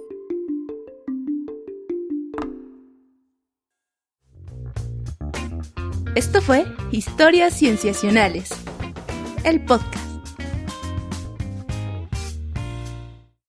Speaker 8: Esto fue Historias Cienciacionales, el podcast.